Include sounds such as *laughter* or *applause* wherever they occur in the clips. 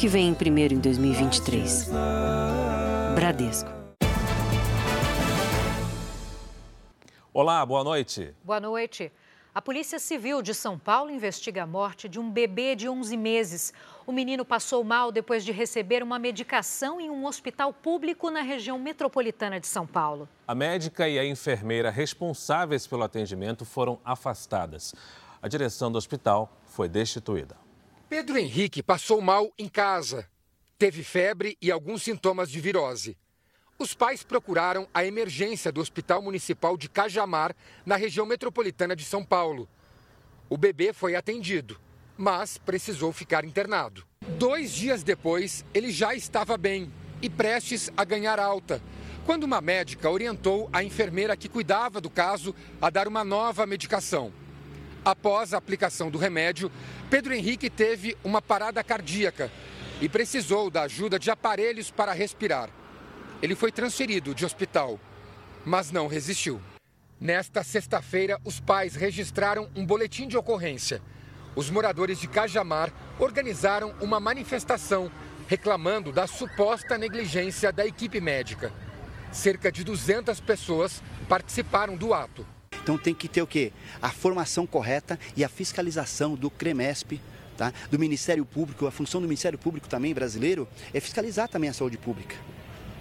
que vem primeiro em 2023. Bradesco. Olá, boa noite. Boa noite. A Polícia Civil de São Paulo investiga a morte de um bebê de 11 meses. O menino passou mal depois de receber uma medicação em um hospital público na região metropolitana de São Paulo. A médica e a enfermeira responsáveis pelo atendimento foram afastadas. A direção do hospital foi destituída. Pedro Henrique passou mal em casa. Teve febre e alguns sintomas de virose. Os pais procuraram a emergência do Hospital Municipal de Cajamar, na região metropolitana de São Paulo. O bebê foi atendido, mas precisou ficar internado. Dois dias depois, ele já estava bem e prestes a ganhar alta, quando uma médica orientou a enfermeira que cuidava do caso a dar uma nova medicação. Após a aplicação do remédio, Pedro Henrique teve uma parada cardíaca e precisou da ajuda de aparelhos para respirar. Ele foi transferido de hospital, mas não resistiu. Nesta sexta-feira, os pais registraram um boletim de ocorrência. Os moradores de Cajamar organizaram uma manifestação reclamando da suposta negligência da equipe médica. Cerca de 200 pessoas participaram do ato. Então tem que ter o quê? A formação correta e a fiscalização do CREMESP, tá? do Ministério Público. A função do Ministério Público também brasileiro é fiscalizar também a saúde pública.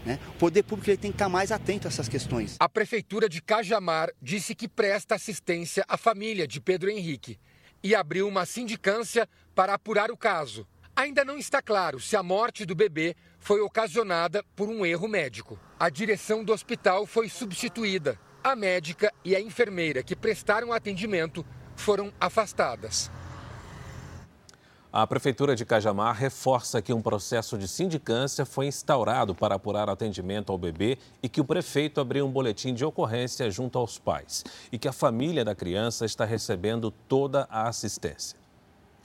Né? O poder público ele tem que estar mais atento a essas questões. A Prefeitura de Cajamar disse que presta assistência à família de Pedro Henrique e abriu uma sindicância para apurar o caso. Ainda não está claro se a morte do bebê foi ocasionada por um erro médico. A direção do hospital foi substituída. A médica e a enfermeira que prestaram atendimento foram afastadas. A Prefeitura de Cajamar reforça que um processo de sindicância foi instaurado para apurar atendimento ao bebê e que o prefeito abriu um boletim de ocorrência junto aos pais e que a família da criança está recebendo toda a assistência.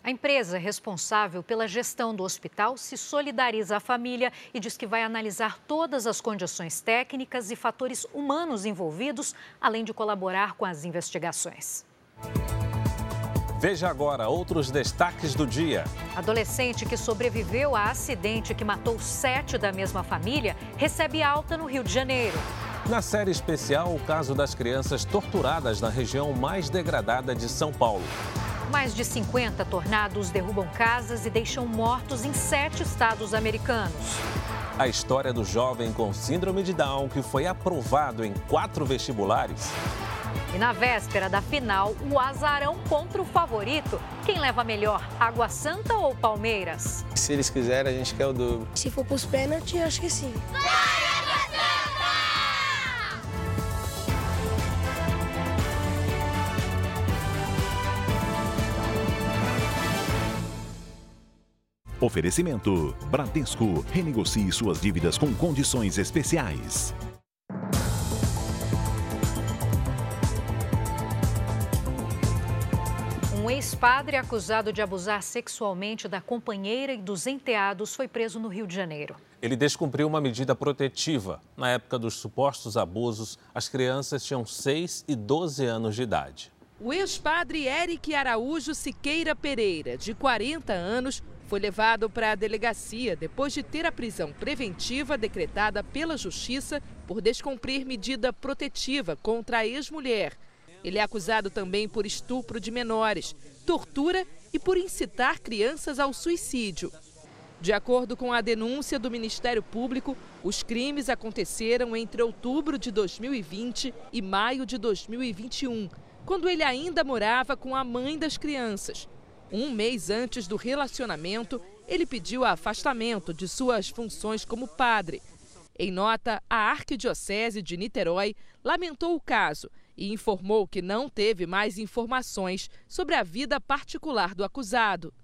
A empresa responsável pela gestão do hospital se solidariza à família e diz que vai analisar todas as condições técnicas e fatores humanos envolvidos, além de colaborar com as investigações. Veja agora outros destaques do dia. Adolescente que sobreviveu a acidente que matou sete da mesma família recebe alta no Rio de Janeiro. Na série especial, o caso das crianças torturadas na região mais degradada de São Paulo. Mais de 50 tornados derrubam casas e deixam mortos em sete estados americanos. A história do jovem com síndrome de Down que foi aprovado em quatro vestibulares. E na véspera da final, o azarão contra o favorito. Quem leva melhor, Água Santa ou Palmeiras? Se eles quiserem, a gente quer o dobro. Se for pros pênaltis, acho que sim. Oferecimento: Bradesco. Renegocie suas dívidas com condições especiais. Um ex-padre acusado de abusar sexualmente da companheira e dos enteados foi preso no Rio de Janeiro. Ele descumpriu uma medida protetiva. Na época dos supostos abusos, as crianças tinham 6 e 12 anos de idade. O ex-padre Eric Araújo Siqueira Pereira, de 40 anos, foi levado para a delegacia depois de ter a prisão preventiva decretada pela Justiça por descumprir medida protetiva contra a ex-mulher. Ele é acusado também por estupro de menores, tortura e por incitar crianças ao suicídio. De acordo com a denúncia do Ministério Público, os crimes aconteceram entre outubro de 2020 e maio de 2021, quando ele ainda morava com a mãe das crianças. Um mês antes do relacionamento, ele pediu afastamento de suas funções como padre. Em nota, a Arquidiocese de Niterói lamentou o caso e informou que não teve mais informações sobre a vida particular do acusado.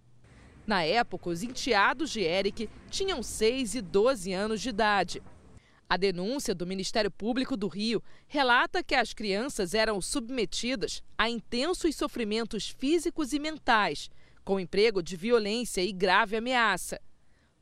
Na época, os enteados de Eric tinham 6 e 12 anos de idade. A denúncia do Ministério Público do Rio relata que as crianças eram submetidas a intensos sofrimentos físicos e mentais, com emprego de violência e grave ameaça.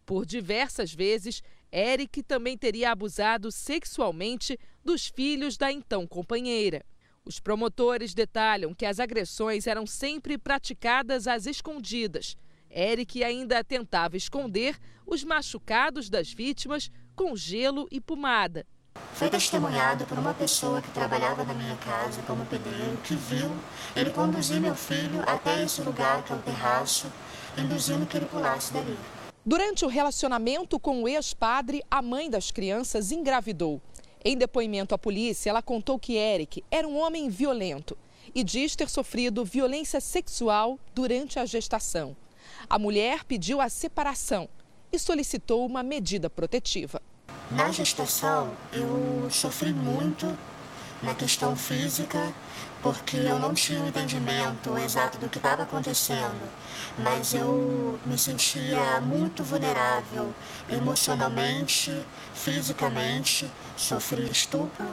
Por diversas vezes, Eric também teria abusado sexualmente dos filhos da então companheira. Os promotores detalham que as agressões eram sempre praticadas às escondidas Eric ainda tentava esconder os machucados das vítimas com gelo e pomada. Foi testemunhado por uma pessoa que trabalhava na minha casa como pedreiro, que viu ele conduzir meu filho até esse lugar, que é o terraço, induzindo que ele pulasse dali. Durante o relacionamento com o ex-padre, a mãe das crianças engravidou. Em depoimento à polícia, ela contou que Eric era um homem violento e diz ter sofrido violência sexual durante a gestação. A mulher pediu a separação e solicitou uma medida protetiva. Na gestação, eu sofri muito na questão física, porque eu não tinha o entendimento exato do que estava acontecendo, mas eu me sentia muito vulnerável emocionalmente, fisicamente, sofri estupro,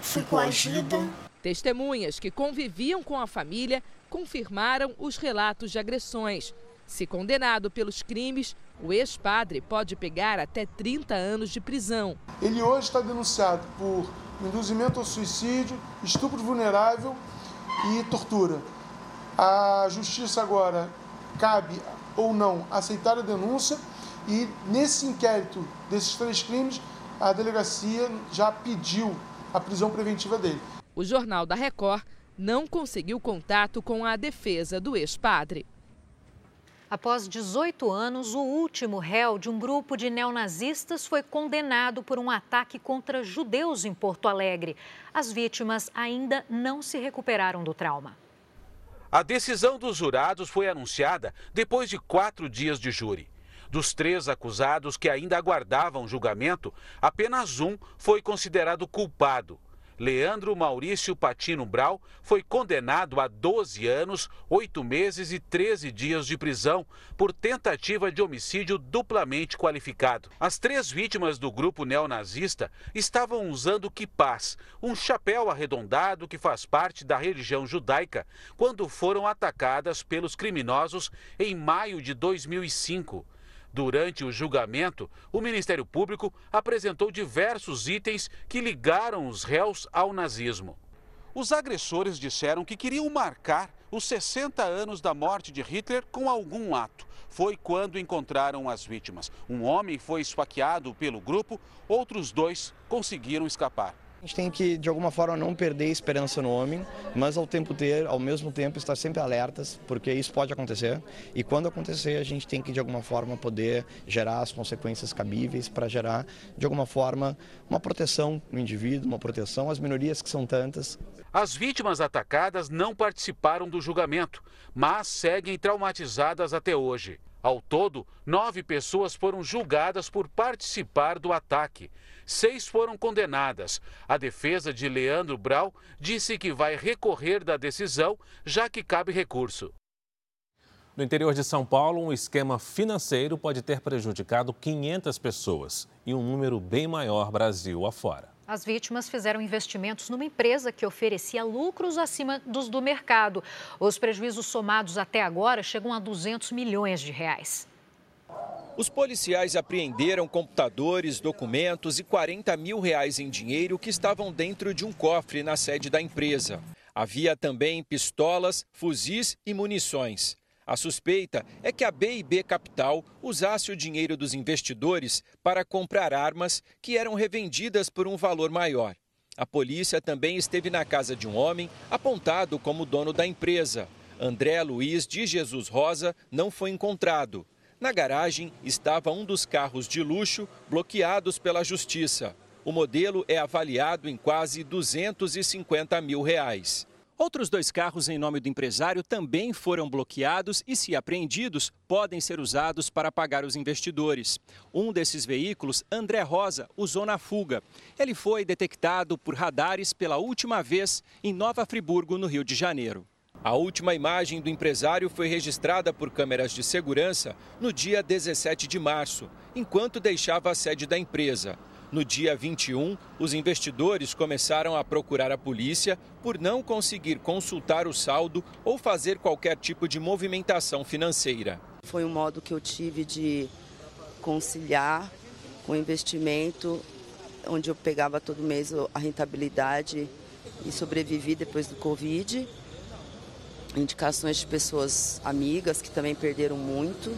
fui coagida. Testemunhas que conviviam com a família confirmaram os relatos de agressões. Se condenado pelos crimes, o ex-padre pode pegar até 30 anos de prisão. Ele hoje está denunciado por induzimento ao suicídio, estupro vulnerável e tortura. A justiça agora cabe ou não aceitar a denúncia e nesse inquérito desses três crimes, a delegacia já pediu a prisão preventiva dele. O Jornal da Record não conseguiu contato com a defesa do ex-padre. Após 18 anos, o último réu de um grupo de neonazistas foi condenado por um ataque contra judeus em Porto Alegre. As vítimas ainda não se recuperaram do trauma. A decisão dos jurados foi anunciada depois de quatro dias de júri. Dos três acusados que ainda aguardavam julgamento, apenas um foi considerado culpado Leandro Maurício Patino Brau foi condenado a 12 anos, 8 meses e 13 dias de prisão por tentativa de homicídio duplamente qualificado. As três vítimas do grupo neonazista estavam usando quipás, um chapéu arredondado que faz parte da religião judaica, quando foram atacadas pelos criminosos em maio de 2005. Durante o julgamento, o Ministério Público apresentou diversos itens que ligaram os réus ao nazismo. Os agressores disseram que queriam marcar os 60 anos da morte de Hitler com algum ato. Foi quando encontraram as vítimas. Um homem foi esfaqueado pelo grupo, outros dois conseguiram escapar. A gente tem que, de alguma forma, não perder a esperança no homem, mas ao tempo ter, ao mesmo tempo, estar sempre alertas, porque isso pode acontecer. E quando acontecer, a gente tem que, de alguma forma, poder gerar as consequências cabíveis para gerar, de alguma forma, uma proteção no indivíduo, uma proteção às minorias que são tantas. As vítimas atacadas não participaram do julgamento, mas seguem traumatizadas até hoje. Ao todo, nove pessoas foram julgadas por participar do ataque. Seis foram condenadas. A defesa de Leandro Brau disse que vai recorrer da decisão, já que cabe recurso. No interior de São Paulo, um esquema financeiro pode ter prejudicado 500 pessoas e um número bem maior Brasil afora. As vítimas fizeram investimentos numa empresa que oferecia lucros acima dos do mercado. Os prejuízos somados até agora chegam a 200 milhões de reais. Os policiais apreenderam computadores, documentos e 40 mil reais em dinheiro que estavam dentro de um cofre na sede da empresa. Havia também pistolas, fuzis e munições. A suspeita é que a BIB Capital usasse o dinheiro dos investidores para comprar armas que eram revendidas por um valor maior. A polícia também esteve na casa de um homem apontado como dono da empresa. André Luiz de Jesus Rosa não foi encontrado. Na garagem estava um dos carros de luxo bloqueados pela justiça. O modelo é avaliado em quase 250 mil reais. Outros dois carros em nome do empresário também foram bloqueados e, se apreendidos, podem ser usados para pagar os investidores. Um desses veículos, André Rosa, usou na fuga. Ele foi detectado por radares pela última vez em Nova Friburgo, no Rio de Janeiro. A última imagem do empresário foi registrada por câmeras de segurança no dia 17 de março, enquanto deixava a sede da empresa. No dia 21, os investidores começaram a procurar a polícia por não conseguir consultar o saldo ou fazer qualquer tipo de movimentação financeira. Foi um modo que eu tive de conciliar o investimento, onde eu pegava todo mês a rentabilidade e sobrevivi depois do Covid. indicações de pessoas amigas que também perderam muito.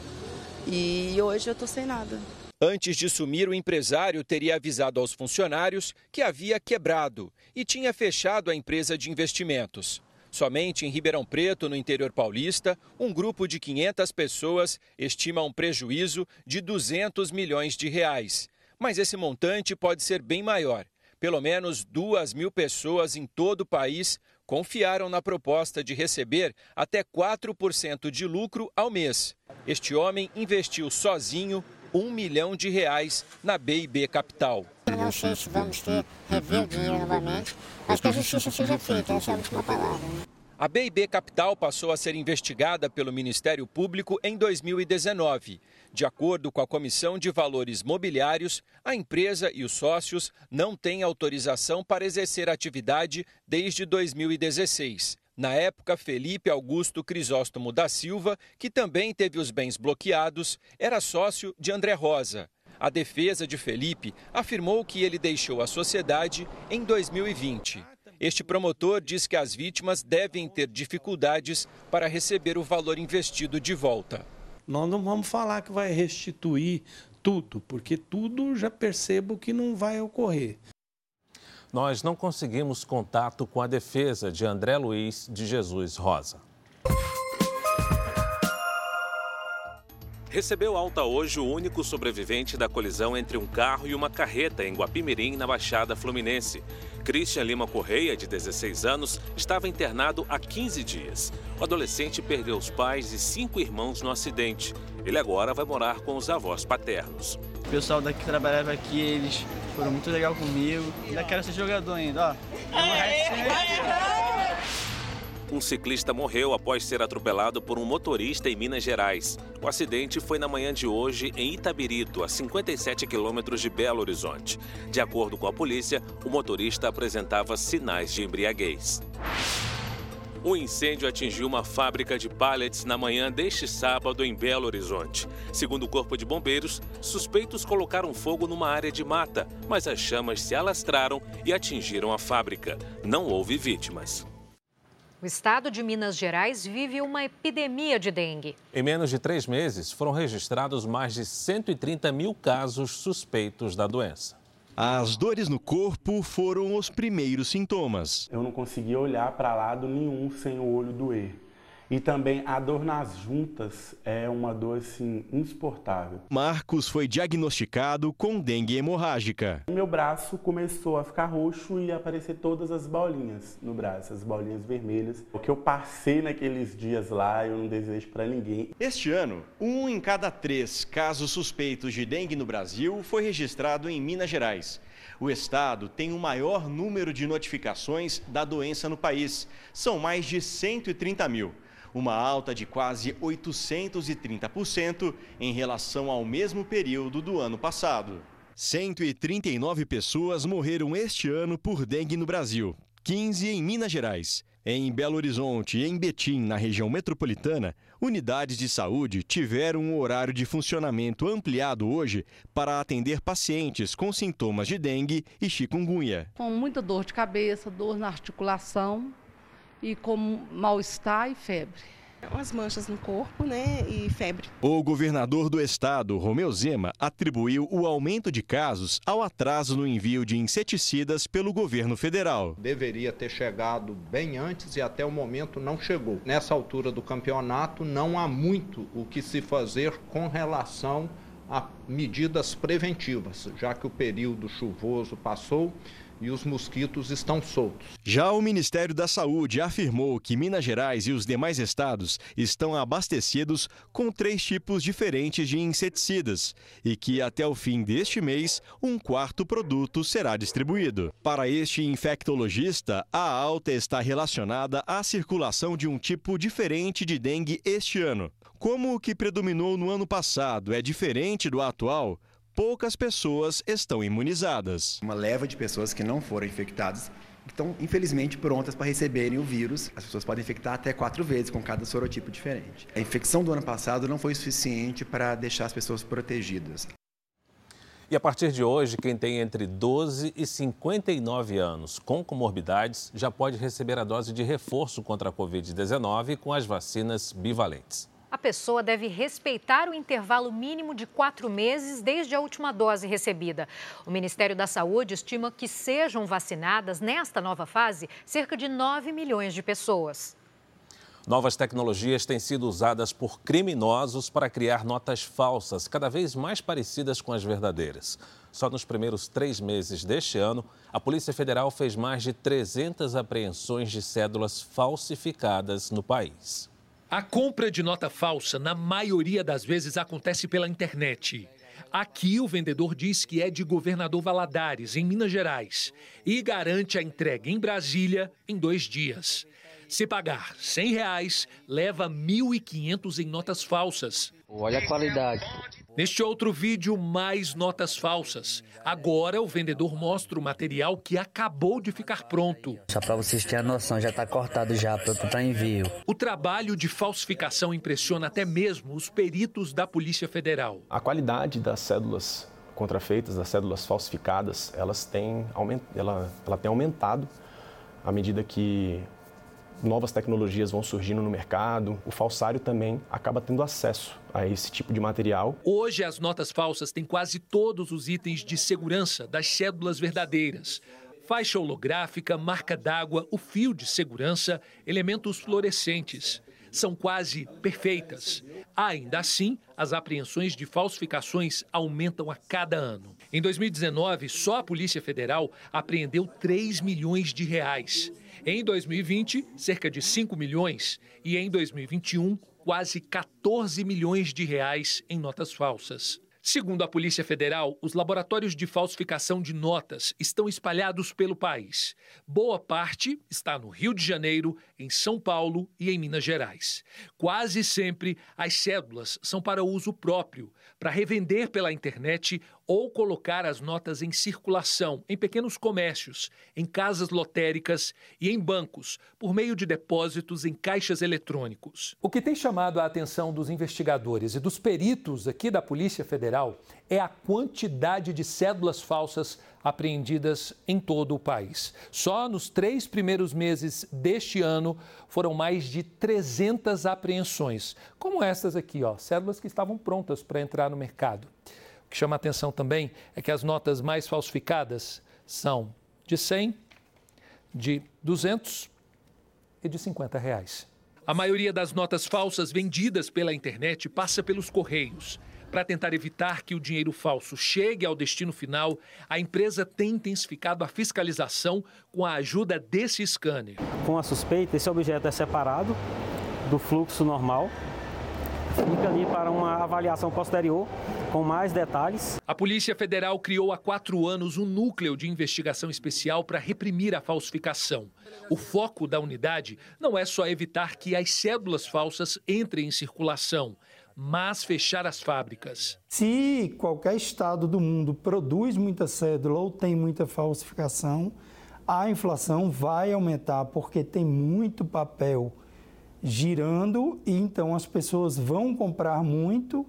E hoje eu estou sem nada. Antes de sumir, o empresário teria avisado aos funcionários que havia quebrado e tinha fechado a empresa de investimentos. Somente em Ribeirão Preto, no interior paulista, um grupo de 500 pessoas estima um prejuízo de 200 milhões de reais. Mas esse montante pode ser bem maior. Pelo menos duas mil pessoas em todo o país confiaram na proposta de receber até 4% de lucro ao mês. Este homem investiu sozinho um milhão de reais na BIB Capital. Não sei se vamos ter, rever o dinheiro novamente, mas que a justiça seja feita, essa é a última palavra. A BIB Capital passou a ser investigada pelo Ministério Público em 2019. De acordo com a Comissão de Valores Mobiliários, a empresa e os sócios não têm autorização para exercer atividade desde 2016. Na época, Felipe Augusto Crisóstomo da Silva, que também teve os bens bloqueados, era sócio de André Rosa. A defesa de Felipe afirmou que ele deixou a sociedade em 2020. Este promotor diz que as vítimas devem ter dificuldades para receber o valor investido de volta. Nós não vamos falar que vai restituir tudo, porque tudo já percebo que não vai ocorrer nós não conseguimos contato com a defesa de André Luiz de Jesus Rosa. Recebeu alta hoje o único sobrevivente da colisão entre um carro e uma carreta em Guapimirim, na Baixada Fluminense. Christian Lima Correia, de 16 anos, estava internado há 15 dias. O adolescente perdeu os pais e cinco irmãos no acidente. Ele agora vai morar com os avós paternos. O pessoal daqui que trabalhava aqui, eles foram muito legal comigo. Ainda quero ser jogador ainda, ó. Um ciclista morreu após ser atropelado por um motorista em Minas Gerais. O acidente foi na manhã de hoje em Itabirito, a 57 quilômetros de Belo Horizonte. De acordo com a polícia, o motorista apresentava sinais de embriaguez. Um incêndio atingiu uma fábrica de pallets na manhã deste sábado em Belo Horizonte. Segundo o Corpo de Bombeiros, suspeitos colocaram fogo numa área de mata, mas as chamas se alastraram e atingiram a fábrica. Não houve vítimas. O estado de Minas Gerais vive uma epidemia de dengue. Em menos de três meses, foram registrados mais de 130 mil casos suspeitos da doença. As dores no corpo foram os primeiros sintomas. Eu não conseguia olhar para lado nenhum sem o olho doer. E também a dor nas juntas é uma dor assim insuportável. Marcos foi diagnosticado com dengue hemorrágica. Meu braço começou a ficar roxo e aparecer todas as bolinhas no braço, as bolinhas vermelhas. O que eu passei naqueles dias lá, eu não desejo para ninguém. Este ano, um em cada três casos suspeitos de dengue no Brasil foi registrado em Minas Gerais. O estado tem o maior número de notificações da doença no país. São mais de 130 mil uma alta de quase 830% em relação ao mesmo período do ano passado. 139 pessoas morreram este ano por dengue no Brasil, 15 em Minas Gerais. Em Belo Horizonte e em Betim, na região metropolitana, unidades de saúde tiveram um horário de funcionamento ampliado hoje para atender pacientes com sintomas de dengue e chikungunya. Com muita dor de cabeça, dor na articulação, e com mal-estar e febre. Umas manchas no corpo, né, e febre. O governador do estado, Romeu Zema, atribuiu o aumento de casos ao atraso no envio de inseticidas pelo governo federal. Deveria ter chegado bem antes e até o momento não chegou. Nessa altura do campeonato, não há muito o que se fazer com relação a medidas preventivas, já que o período chuvoso passou e os mosquitos estão soltos. Já o Ministério da Saúde afirmou que Minas Gerais e os demais estados estão abastecidos com três tipos diferentes de inseticidas e que até o fim deste mês um quarto produto será distribuído. Para este infectologista, a alta está relacionada à circulação de um tipo diferente de dengue este ano. Como o que predominou no ano passado é diferente do atual, poucas pessoas estão imunizadas. Uma leva de pessoas que não foram infectadas estão, infelizmente, prontas para receberem o vírus. As pessoas podem infectar até quatro vezes com cada sorotipo diferente. A infecção do ano passado não foi suficiente para deixar as pessoas protegidas. E a partir de hoje, quem tem entre 12 e 59 anos com comorbidades já pode receber a dose de reforço contra a Covid-19 com as vacinas bivalentes. A pessoa deve respeitar o intervalo mínimo de quatro meses desde a última dose recebida. O Ministério da Saúde estima que sejam vacinadas nesta nova fase cerca de 9 milhões de pessoas. Novas tecnologias têm sido usadas por criminosos para criar notas falsas, cada vez mais parecidas com as verdadeiras. Só nos primeiros três meses deste ano, a Polícia Federal fez mais de 300 apreensões de cédulas falsificadas no país. A compra de nota falsa, na maioria das vezes, acontece pela internet. Aqui, o vendedor diz que é de governador Valadares, em Minas Gerais, e garante a entrega em Brasília em dois dias. Se pagar 100 reais, leva R$ 1.500 em notas falsas. Olha a qualidade. Neste outro vídeo, mais notas falsas. Agora, o vendedor mostra o material que acabou de ficar pronto. Só para vocês terem a noção, já está cortado já, pronto para envio. O trabalho de falsificação impressiona até mesmo os peritos da Polícia Federal. A qualidade das cédulas contrafeitas, das cédulas falsificadas, elas têm, ela, ela tem aumentado à medida que novas tecnologias vão surgindo no mercado, o falsário também acaba tendo acesso a esse tipo de material. Hoje, as notas falsas têm quase todos os itens de segurança das cédulas verdadeiras. Faixa holográfica, marca d'água, o fio de segurança, elementos fluorescentes são quase perfeitas. Ainda assim, as apreensões de falsificações aumentam a cada ano. Em 2019, só a Polícia Federal apreendeu 3 milhões de reais. Em 2020, cerca de 5 milhões e em 2021, quase 14 milhões de reais em notas falsas. Segundo a Polícia Federal, os laboratórios de falsificação de notas estão espalhados pelo país. Boa parte está no Rio de Janeiro, em São Paulo e em Minas Gerais. Quase sempre as cédulas são para uso próprio, para revender pela internet ou colocar as notas em circulação em pequenos comércios, em casas lotéricas e em bancos, por meio de depósitos em caixas eletrônicos. O que tem chamado a atenção dos investigadores e dos peritos aqui da Polícia Federal é a quantidade de cédulas falsas apreendidas em todo o país. Só nos três primeiros meses deste ano foram mais de 300 apreensões, como estas aqui, ó, cédulas que estavam prontas para entrar no mercado. O que chama atenção também é que as notas mais falsificadas são de 100, de 200 e de 50 reais. A maioria das notas falsas vendidas pela internet passa pelos correios. Para tentar evitar que o dinheiro falso chegue ao destino final, a empresa tem intensificado a fiscalização com a ajuda desse scanner. Com a suspeita, esse objeto é separado do fluxo normal fica ali para uma avaliação posterior com mais detalhes. A Polícia Federal criou há quatro anos um núcleo de investigação especial para reprimir a falsificação. O foco da unidade não é só evitar que as cédulas falsas entrem em circulação, mas fechar as fábricas. Se qualquer estado do mundo produz muita cédula ou tem muita falsificação, a inflação vai aumentar porque tem muito papel girando e então as pessoas vão comprar muito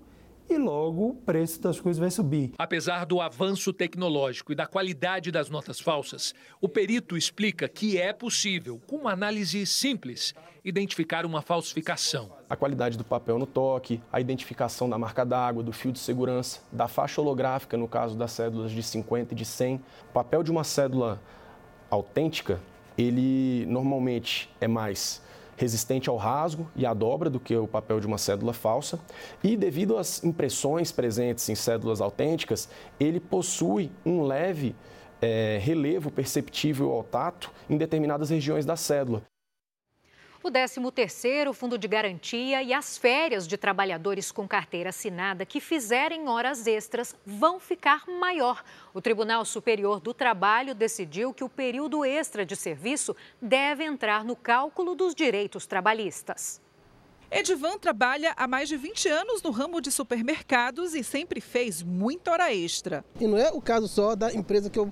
e logo o preço das coisas vai subir. Apesar do avanço tecnológico e da qualidade das notas falsas, o perito explica que é possível, com uma análise simples, identificar uma falsificação. A qualidade do papel no toque, a identificação da marca d'água, do fio de segurança, da faixa holográfica, no caso das cédulas de 50 e de 100. O papel de uma cédula autêntica, ele normalmente é mais resistente ao rasgo e à dobra do que o papel de uma cédula falsa. E devido às impressões presentes em cédulas autênticas, ele possui um leve é, relevo perceptível ao tato em determinadas regiões da cédula. O 13º Fundo de Garantia e as férias de trabalhadores com carteira assinada que fizerem horas extras vão ficar maior. O Tribunal Superior do Trabalho decidiu que o período extra de serviço deve entrar no cálculo dos direitos trabalhistas. Edivan trabalha há mais de 20 anos no ramo de supermercados e sempre fez muita hora extra. E não é o caso só da empresa que eu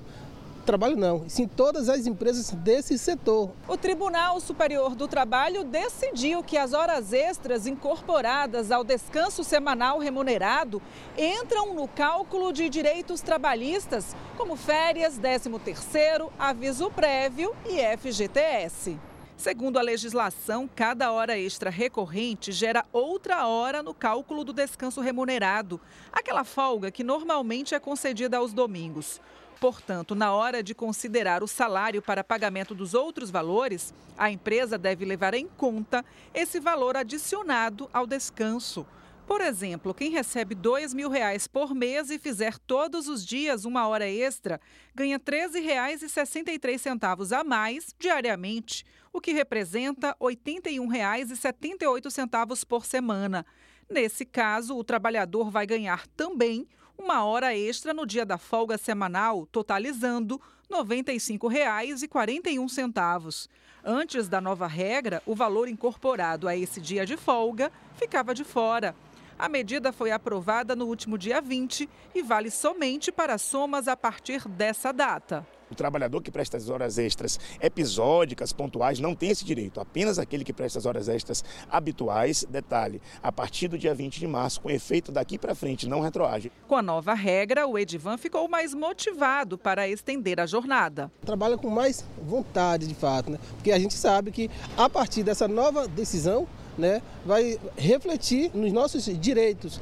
Trabalho não, sim todas as empresas desse setor. O Tribunal Superior do Trabalho decidiu que as horas extras incorporadas ao descanso semanal remunerado entram no cálculo de direitos trabalhistas, como férias, 13º, aviso prévio e FGTS. Segundo a legislação, cada hora extra recorrente gera outra hora no cálculo do descanso remunerado, aquela folga que normalmente é concedida aos domingos. Portanto, na hora de considerar o salário para pagamento dos outros valores, a empresa deve levar em conta esse valor adicionado ao descanso. Por exemplo, quem recebe 2 mil reais por mês e fizer todos os dias uma hora extra, ganha R$ 13,63 a mais diariamente, o que representa R$ 81,78 por semana. Nesse caso, o trabalhador vai ganhar também uma hora extra no dia da folga semanal, totalizando R$ 95,41. Antes da nova regra, o valor incorporado a esse dia de folga ficava de fora. A medida foi aprovada no último dia 20 e vale somente para somas a partir dessa data. O trabalhador que presta as horas extras episódicas, pontuais, não tem esse direito. Apenas aquele que presta as horas extras habituais, detalhe, a partir do dia 20 de março, com efeito daqui para frente, não retroage. Com a nova regra, o Edivan ficou mais motivado para estender a jornada. Trabalha com mais vontade, de fato, né? porque a gente sabe que a partir dessa nova decisão, né, vai refletir nos nossos direitos.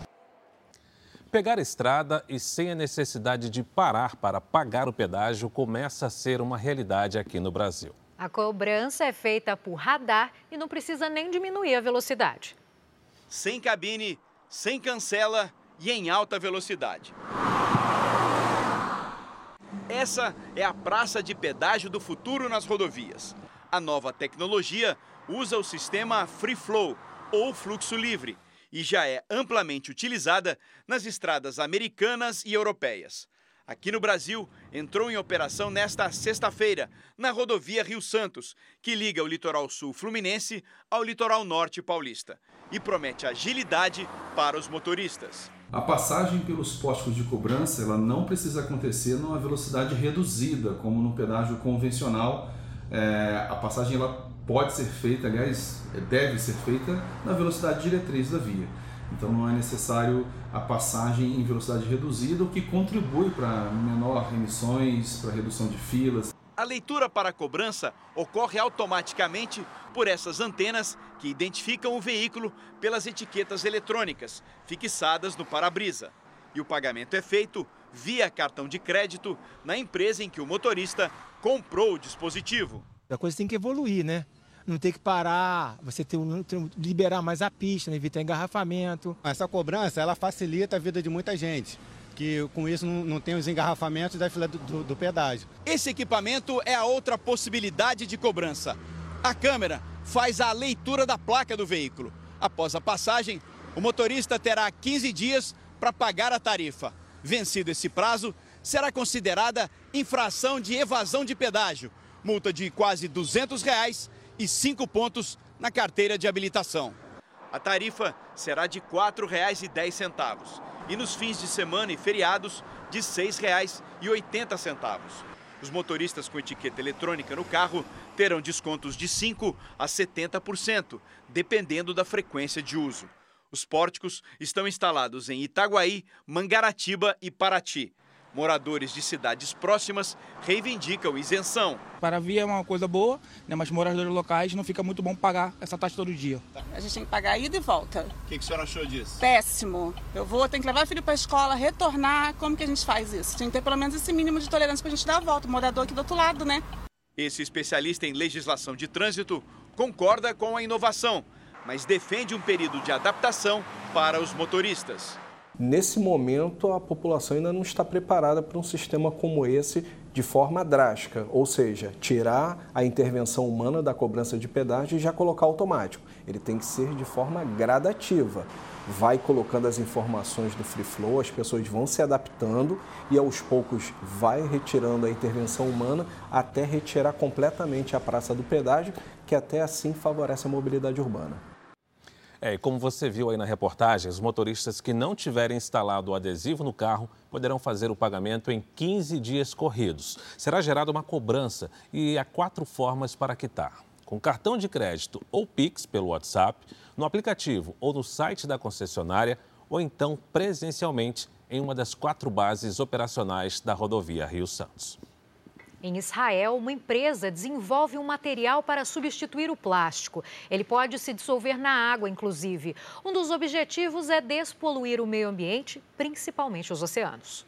Pegar estrada e sem a necessidade de parar para pagar o pedágio começa a ser uma realidade aqui no Brasil. A cobrança é feita por radar e não precisa nem diminuir a velocidade. Sem cabine, sem cancela e em alta velocidade. Essa é a praça de pedágio do futuro nas rodovias. A nova tecnologia usa o sistema Free Flow ou fluxo livre e já é amplamente utilizada nas estradas americanas e europeias. Aqui no Brasil, entrou em operação nesta sexta-feira, na rodovia Rio Santos, que liga o litoral sul fluminense ao litoral norte paulista, e promete agilidade para os motoristas. A passagem pelos postos de cobrança ela não precisa acontecer numa velocidade reduzida, como no pedágio convencional. É, a passagem ela pode ser feita, aliás, deve ser feita na velocidade diretriz da via. Então não é necessário a passagem em velocidade reduzida, o que contribui para menor emissões, para redução de filas. A leitura para a cobrança ocorre automaticamente por essas antenas que identificam o veículo pelas etiquetas eletrônicas fixadas no para-brisa. E o pagamento é feito via cartão de crédito na empresa em que o motorista comprou o dispositivo. A coisa tem que evoluir, né? Não ter que parar, você ter, ter, liberar mais a pista, né? evitar engarrafamento. Essa cobrança ela facilita a vida de muita gente. Que com isso não, não tem os engarrafamentos da fila do, do, do pedágio. Esse equipamento é a outra possibilidade de cobrança. A câmera faz a leitura da placa do veículo. Após a passagem, o motorista terá 15 dias para pagar a tarifa. Vencido esse prazo, será considerada infração de evasão de pedágio, multa de quase 200 reais e cinco pontos na carteira de habilitação. A tarifa será de R$ 4,10 e nos fins de semana e feriados de R$ 6,80. Os motoristas com etiqueta eletrônica no carro terão descontos de 5% a 70%, dependendo da frequência de uso. Os pórticos estão instalados em Itaguaí, Mangaratiba e Paraty. Moradores de cidades próximas reivindicam isenção. Para a via é uma coisa boa, né, mas moradores locais não fica muito bom pagar essa taxa todo dia. A gente tem que pagar ida e volta. O que, que a senhora achou disso? Péssimo. Eu vou, tenho que levar o filho para a escola, retornar. Como que a gente faz isso? Tem que ter pelo menos esse mínimo de tolerância para a gente dar a volta. O morador aqui do outro lado, né? Esse especialista em legislação de trânsito concorda com a inovação, mas defende um período de adaptação para os motoristas. Nesse momento, a população ainda não está preparada para um sistema como esse de forma drástica, ou seja, tirar a intervenção humana da cobrança de pedágio e já colocar automático. Ele tem que ser de forma gradativa. Vai colocando as informações do free flow, as pessoas vão se adaptando e aos poucos vai retirando a intervenção humana até retirar completamente a praça do pedágio, que até assim favorece a mobilidade urbana. É, e como você viu aí na reportagem, os motoristas que não tiverem instalado o adesivo no carro poderão fazer o pagamento em 15 dias corridos. Será gerada uma cobrança e há quatro formas para quitar. Com cartão de crédito ou Pix pelo WhatsApp, no aplicativo ou no site da concessionária, ou então presencialmente em uma das quatro bases operacionais da rodovia Rio Santos. Em Israel, uma empresa desenvolve um material para substituir o plástico. Ele pode se dissolver na água, inclusive. Um dos objetivos é despoluir o meio ambiente, principalmente os oceanos.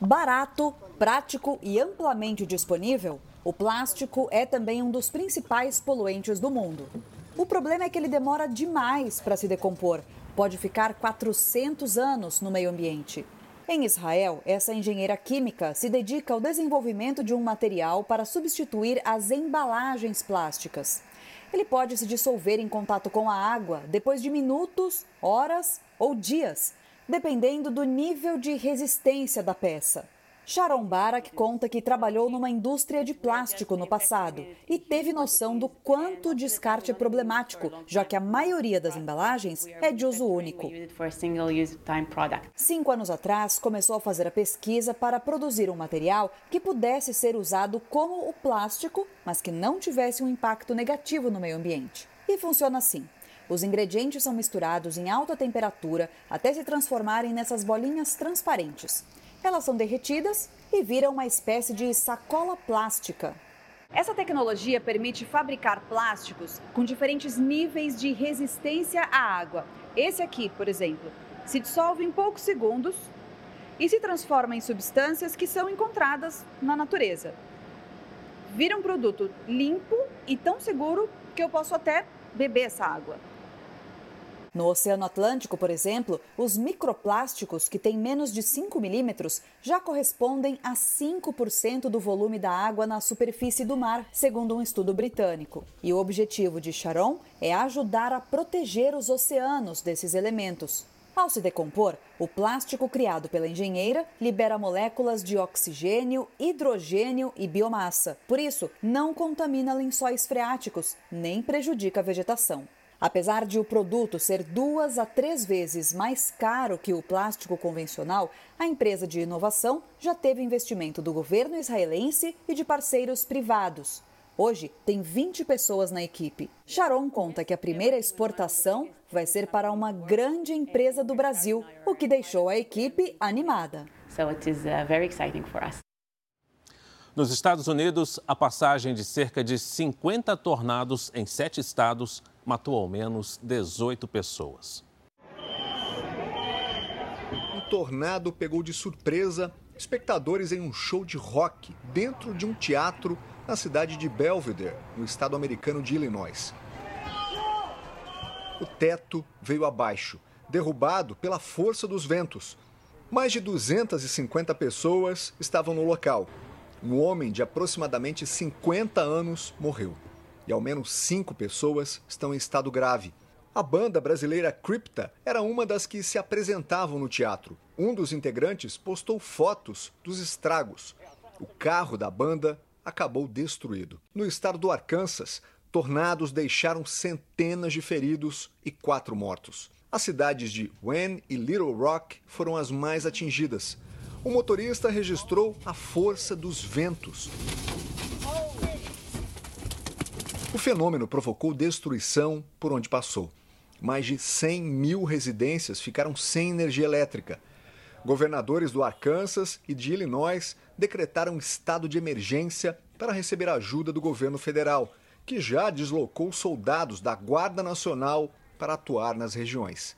Barato, prático e amplamente disponível, o plástico é também um dos principais poluentes do mundo. O problema é que ele demora demais para se decompor. Pode ficar 400 anos no meio ambiente. Em Israel, essa engenheira química se dedica ao desenvolvimento de um material para substituir as embalagens plásticas. Ele pode se dissolver em contato com a água depois de minutos, horas ou dias, dependendo do nível de resistência da peça. Sharon Barak conta que trabalhou numa indústria de plástico no passado e teve noção do quanto o descarte é problemático, já que a maioria das embalagens é de uso único. Cinco anos atrás, começou a fazer a pesquisa para produzir um material que pudesse ser usado como o plástico, mas que não tivesse um impacto negativo no meio ambiente. E funciona assim. Os ingredientes são misturados em alta temperatura até se transformarem nessas bolinhas transparentes. Elas são derretidas e viram uma espécie de sacola plástica. Essa tecnologia permite fabricar plásticos com diferentes níveis de resistência à água. Esse aqui, por exemplo, se dissolve em poucos segundos e se transforma em substâncias que são encontradas na natureza. Vira um produto limpo e tão seguro que eu posso até beber essa água. No Oceano Atlântico, por exemplo, os microplásticos, que têm menos de 5 milímetros, já correspondem a 5% do volume da água na superfície do mar, segundo um estudo britânico. E o objetivo de Sharon é ajudar a proteger os oceanos desses elementos. Ao se decompor, o plástico criado pela engenheira libera moléculas de oxigênio, hidrogênio e biomassa. Por isso, não contamina lençóis freáticos, nem prejudica a vegetação. Apesar de o produto ser duas a três vezes mais caro que o plástico convencional, a empresa de inovação já teve investimento do governo israelense e de parceiros privados. Hoje, tem 20 pessoas na equipe. Sharon conta que a primeira exportação vai ser para uma grande empresa do Brasil, o que deixou a equipe animada. So it is uh, very exciting for us. Nos Estados Unidos, a passagem de cerca de 50 tornados em sete estados matou ao menos 18 pessoas. Um tornado pegou de surpresa espectadores em um show de rock dentro de um teatro na cidade de Belvedere, no estado americano de Illinois. O teto veio abaixo, derrubado pela força dos ventos. Mais de 250 pessoas estavam no local um homem de aproximadamente 50 anos morreu e ao menos cinco pessoas estão em estado grave. A banda brasileira Crypta era uma das que se apresentavam no teatro. Um dos integrantes postou fotos dos estragos. O carro da banda acabou destruído. No estado do Arkansas, tornados deixaram centenas de feridos e quatro mortos. As cidades de Wayne e Little Rock foram as mais atingidas. O motorista registrou a força dos ventos. O fenômeno provocou destruição por onde passou. Mais de 100 mil residências ficaram sem energia elétrica. Governadores do Arkansas e de Illinois decretaram estado de emergência para receber ajuda do governo federal, que já deslocou soldados da Guarda Nacional para atuar nas regiões.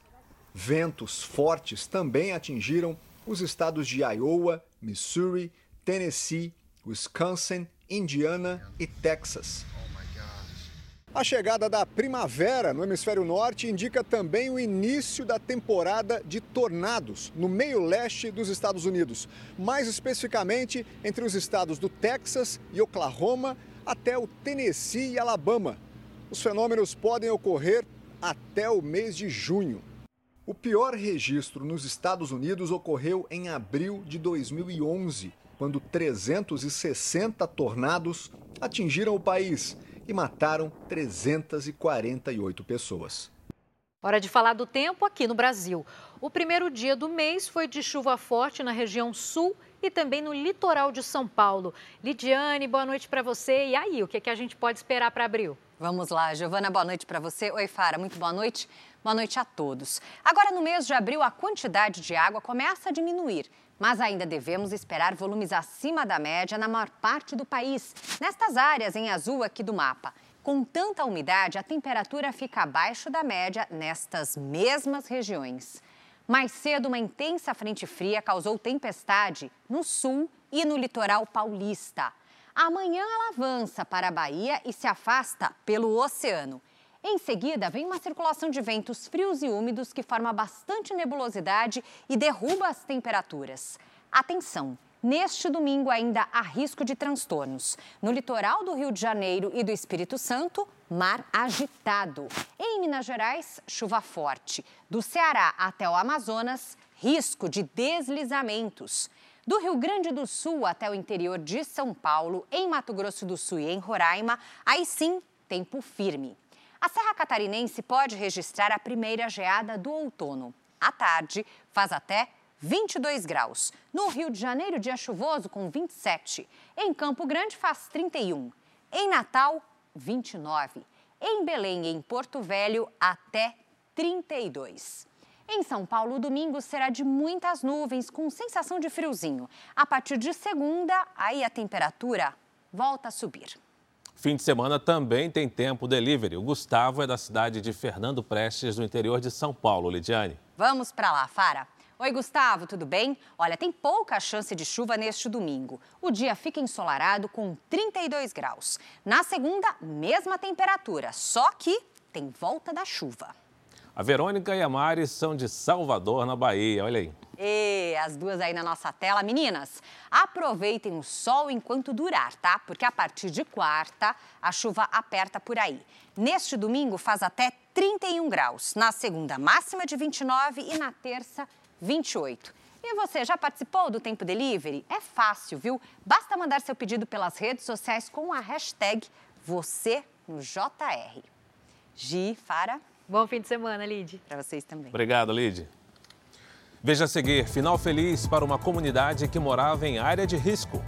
Ventos fortes também atingiram os estados de Iowa, Missouri, Tennessee, Wisconsin, Indiana e Texas. A chegada da primavera no hemisfério norte indica também o início da temporada de tornados no meio leste dos Estados Unidos, mais especificamente entre os estados do Texas e Oklahoma até o Tennessee e Alabama. Os fenômenos podem ocorrer até o mês de junho. O pior registro nos Estados Unidos ocorreu em abril de 2011, quando 360 tornados atingiram o país e mataram 348 pessoas. Hora de falar do tempo aqui no Brasil. O primeiro dia do mês foi de chuva forte na região sul e também no litoral de São Paulo. Lidiane, boa noite para você. E aí, o que, é que a gente pode esperar para abril? Vamos lá, Giovana, boa noite para você. Oi, Fara, muito boa noite. Boa noite a todos. Agora, no mês de abril, a quantidade de água começa a diminuir, mas ainda devemos esperar volumes acima da média na maior parte do país, nestas áreas em azul aqui do mapa. Com tanta umidade, a temperatura fica abaixo da média nestas mesmas regiões. Mais cedo, uma intensa frente fria causou tempestade no sul e no litoral paulista. Amanhã ela avança para a Bahia e se afasta pelo oceano. Em seguida, vem uma circulação de ventos frios e úmidos que forma bastante nebulosidade e derruba as temperaturas. Atenção! Neste domingo, ainda há risco de transtornos. No litoral do Rio de Janeiro e do Espírito Santo, mar agitado. Em Minas Gerais, chuva forte. Do Ceará até o Amazonas, risco de deslizamentos. Do Rio Grande do Sul até o interior de São Paulo, em Mato Grosso do Sul e em Roraima, aí sim, tempo firme. A Serra Catarinense pode registrar a primeira geada do outono. À tarde, faz até 22 graus. No Rio de Janeiro, dia chuvoso com 27. Em Campo Grande, faz 31. Em Natal, 29. Em Belém e em Porto Velho, até 32. Em São Paulo, domingo será de muitas nuvens, com sensação de friozinho. A partir de segunda, aí a temperatura volta a subir. Fim de semana também tem tempo delivery. O Gustavo é da cidade de Fernando Prestes, no interior de São Paulo. Lidiane. Vamos para lá, Fara. Oi, Gustavo, tudo bem? Olha, tem pouca chance de chuva neste domingo. O dia fica ensolarado com 32 graus. Na segunda, mesma temperatura, só que tem volta da chuva. A Verônica e a Mari são de Salvador, na Bahia. Olha aí. As duas aí na nossa tela. Meninas, aproveitem o sol enquanto durar, tá? Porque a partir de quarta, a chuva aperta por aí. Neste domingo faz até 31 graus. Na segunda, máxima de 29 e na terça, 28. E você já participou do Tempo Delivery? É fácil, viu? Basta mandar seu pedido pelas redes sociais com a hashtag você no JR. Gi, Fara. Bom fim de semana, Lid. Para vocês também. Obrigado, Lid. Veja a seguir, final feliz para uma comunidade que morava em área de risco.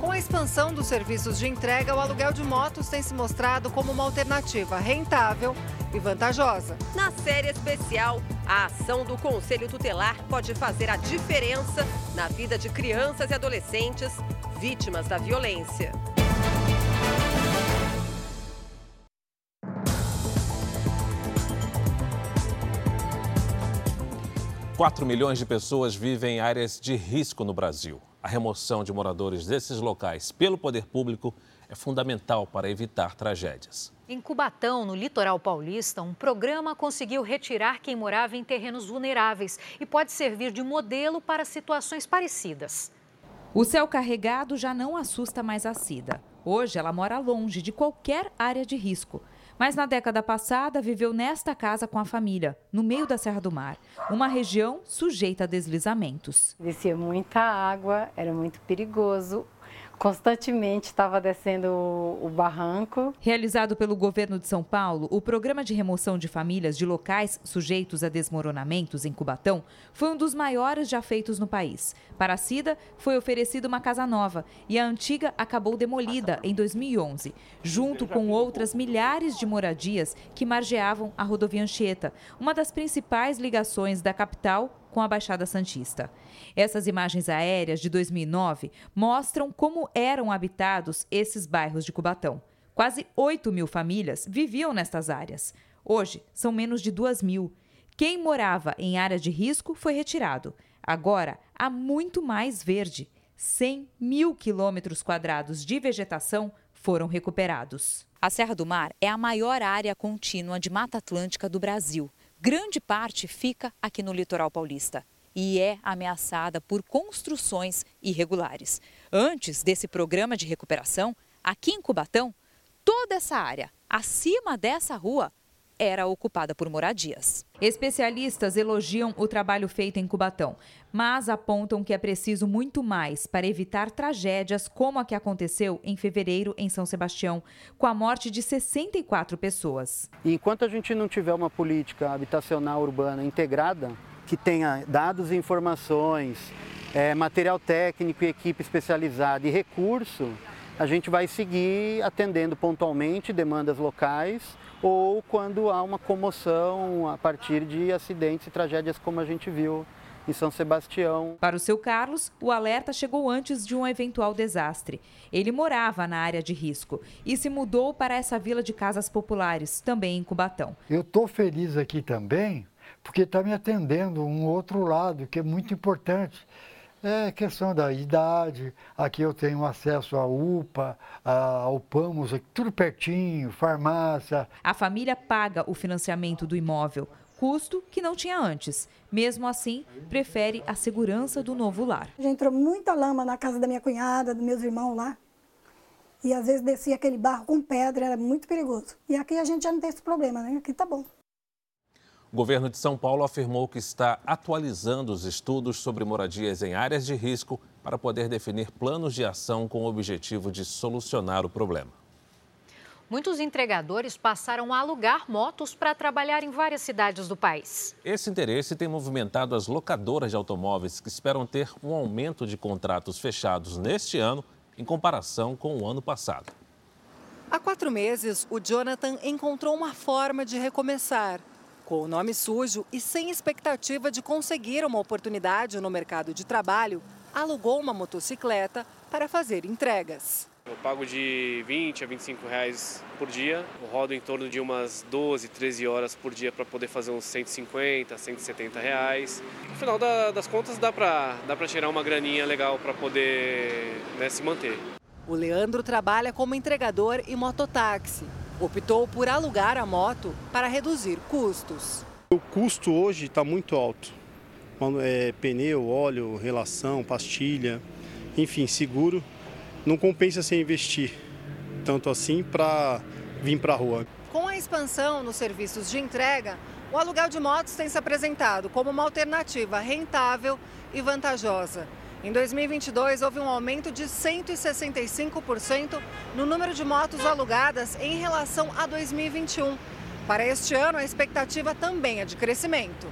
Com a expansão dos serviços de entrega, o aluguel de motos tem se mostrado como uma alternativa rentável e vantajosa. Na série especial, a ação do Conselho Tutelar pode fazer a diferença na vida de crianças e adolescentes vítimas da violência. 4 milhões de pessoas vivem em áreas de risco no Brasil. A remoção de moradores desses locais pelo poder público é fundamental para evitar tragédias. Em Cubatão, no litoral paulista, um programa conseguiu retirar quem morava em terrenos vulneráveis e pode servir de modelo para situações parecidas. O céu carregado já não assusta mais a Cida. Hoje ela mora longe de qualquer área de risco. Mas na década passada viveu nesta casa com a família, no meio da Serra do Mar, uma região sujeita a deslizamentos. Descia muita água, era muito perigoso constantemente estava descendo o, barranco. Realizado pelo governo de São Paulo, o programa de remoção de famílias de locais sujeitos a desmoronamentos em Cubatão foi um dos maiores já feitos no país. Para a Cida, foi oferecida uma casa nova e a antiga acabou demolida em 2011, junto com outras milhares de moradias que margeavam a rodovia Anchieta, uma das principais ligações da capital com a Baixada Santista. Essas imagens aéreas de 2009 mostram como eram habitados esses bairros de Cubatão. Quase 8 mil famílias viviam nestas áreas. Hoje, são menos de 2 mil. Quem morava em área de risco foi retirado. Agora, há muito mais verde. 100 mil quilômetros quadrados de vegetação foram recuperados. A Serra do Mar é a maior área contínua de Mata Atlântica do Brasil. Grande parte fica aqui no litoral paulista e é ameaçada por construções irregulares. Antes desse programa de recuperação, aqui em Cubatão, toda essa área acima dessa rua era ocupada por moradias. Especialistas elogiam o trabalho feito em Cubatão, mas apontam que é preciso muito mais para evitar tragédias como a que aconteceu em fevereiro em São Sebastião, com a morte de 64 pessoas. enquanto a gente não tiver uma política habitacional urbana integrada, que tenha dados e informações, é, material técnico e equipe especializada e recurso, a gente vai seguir atendendo pontualmente demandas locais ou quando há uma comoção a partir de acidentes e tragédias como a gente viu em São Sebastião. Para o seu Carlos, o alerta chegou antes de um eventual desastre. Ele morava na área de risco e se mudou para essa vila de casas populares, também em Cubatão. Eu estou feliz aqui também porque está me atendendo um outro lado que é muito importante é questão da idade. Aqui eu tenho acesso à UPA, ao PAMOS, tudo pertinho, farmácia. A família paga o financiamento do imóvel, custo que não tinha antes. Mesmo assim, prefere a segurança do novo lar. Já entrou muita lama na casa da minha cunhada, dos meus irmãos lá. E às vezes descia aquele barro com pedra, era muito perigoso. E aqui a gente já não tem esse problema, né? Aqui tá bom. O governo de São Paulo afirmou que está atualizando os estudos sobre moradias em áreas de risco para poder definir planos de ação com o objetivo de solucionar o problema. Muitos entregadores passaram a alugar motos para trabalhar em várias cidades do país. Esse interesse tem movimentado as locadoras de automóveis que esperam ter um aumento de contratos fechados neste ano em comparação com o ano passado. Há quatro meses, o Jonathan encontrou uma forma de recomeçar com o nome sujo e sem expectativa de conseguir uma oportunidade no mercado de trabalho, alugou uma motocicleta para fazer entregas. Eu pago de 20 a 25 reais por dia. Eu rodo em torno de umas 12, 13 horas por dia para poder fazer uns 150, 170 reais. No final das contas dá para dá tirar uma graninha legal para poder né, se manter. O Leandro trabalha como entregador e mototáxi optou por alugar a moto para reduzir custos. O custo hoje está muito alto. É, pneu, óleo, relação, pastilha, enfim, seguro. Não compensa sem investir tanto assim para vir para a rua. Com a expansão nos serviços de entrega, o aluguel de motos tem se apresentado como uma alternativa rentável e vantajosa. Em 2022, houve um aumento de 165% no número de motos alugadas em relação a 2021. Para este ano, a expectativa também é de crescimento.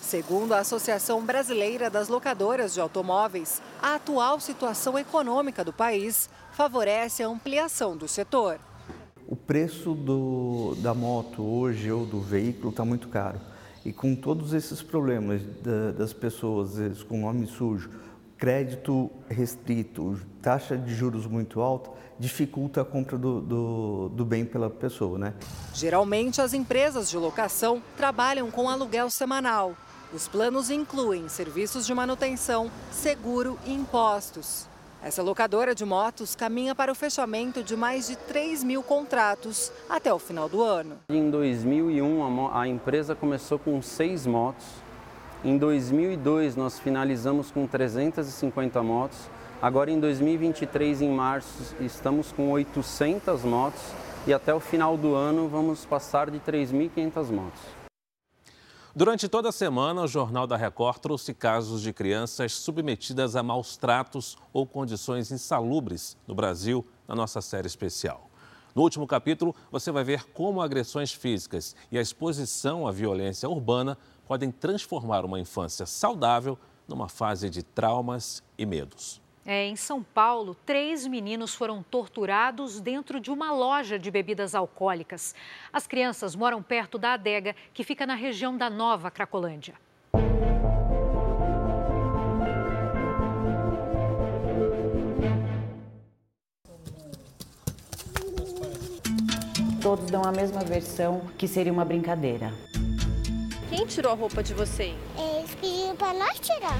Segundo a Associação Brasileira das Locadoras de Automóveis, a atual situação econômica do país favorece a ampliação do setor. O preço do, da moto hoje ou do veículo está muito caro. E com todos esses problemas da, das pessoas com nome sujo, crédito restrito, taxa de juros muito alta, dificulta a compra do, do, do, bem pela pessoa, né? Geralmente, as empresas de locação trabalham com aluguel semanal. Os planos incluem serviços de manutenção, seguro e impostos. Essa locadora de motos caminha para o fechamento de mais de 3 mil contratos até o final do ano. Em 2001, a empresa começou com seis motos em 2002, nós finalizamos com 350 motos. Agora, em 2023, em março, estamos com 800 motos e até o final do ano vamos passar de 3.500 motos. Durante toda a semana, o Jornal da Record trouxe casos de crianças submetidas a maus tratos ou condições insalubres no Brasil, na nossa série especial. No último capítulo, você vai ver como agressões físicas e a exposição à violência urbana podem transformar uma infância saudável numa fase de traumas e medos. É, em São Paulo, três meninos foram torturados dentro de uma loja de bebidas alcoólicas. As crianças moram perto da adega, que fica na região da Nova Cracolândia. Todos dão a mesma versão, que seria uma brincadeira. Quem tirou a roupa de vocês? Eles pediram pra nós tirar.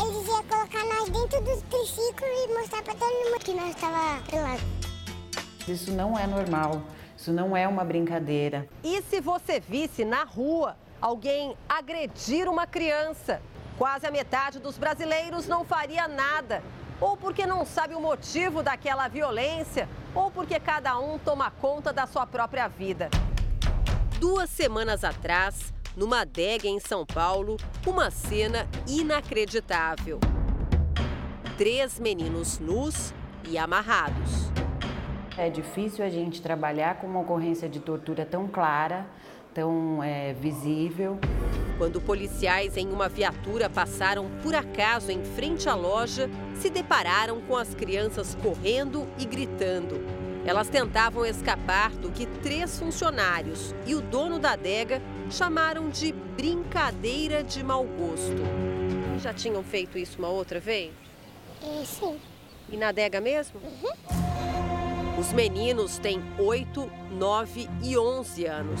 Eles iam colocar nós dentro do triciclo e mostrar pra todo mundo que nós estava pelado. Isso não é normal. Isso não é uma brincadeira. E se você visse na rua alguém agredir uma criança? Quase a metade dos brasileiros não faria nada. Ou porque não sabe o motivo daquela violência, ou porque cada um toma conta da sua própria vida. Duas semanas atrás, numa adega em São Paulo, uma cena inacreditável. Três meninos nus e amarrados. É difícil a gente trabalhar com uma ocorrência de tortura tão clara, tão é, visível. Quando policiais em uma viatura passaram por acaso em frente à loja, se depararam com as crianças correndo e gritando. Elas tentavam escapar do que três funcionários e o dono da adega chamaram de brincadeira de mau gosto. Já tinham feito isso uma outra vez? É, sim. E na adega mesmo? Uhum. Os meninos têm 8, 9 e 11 anos.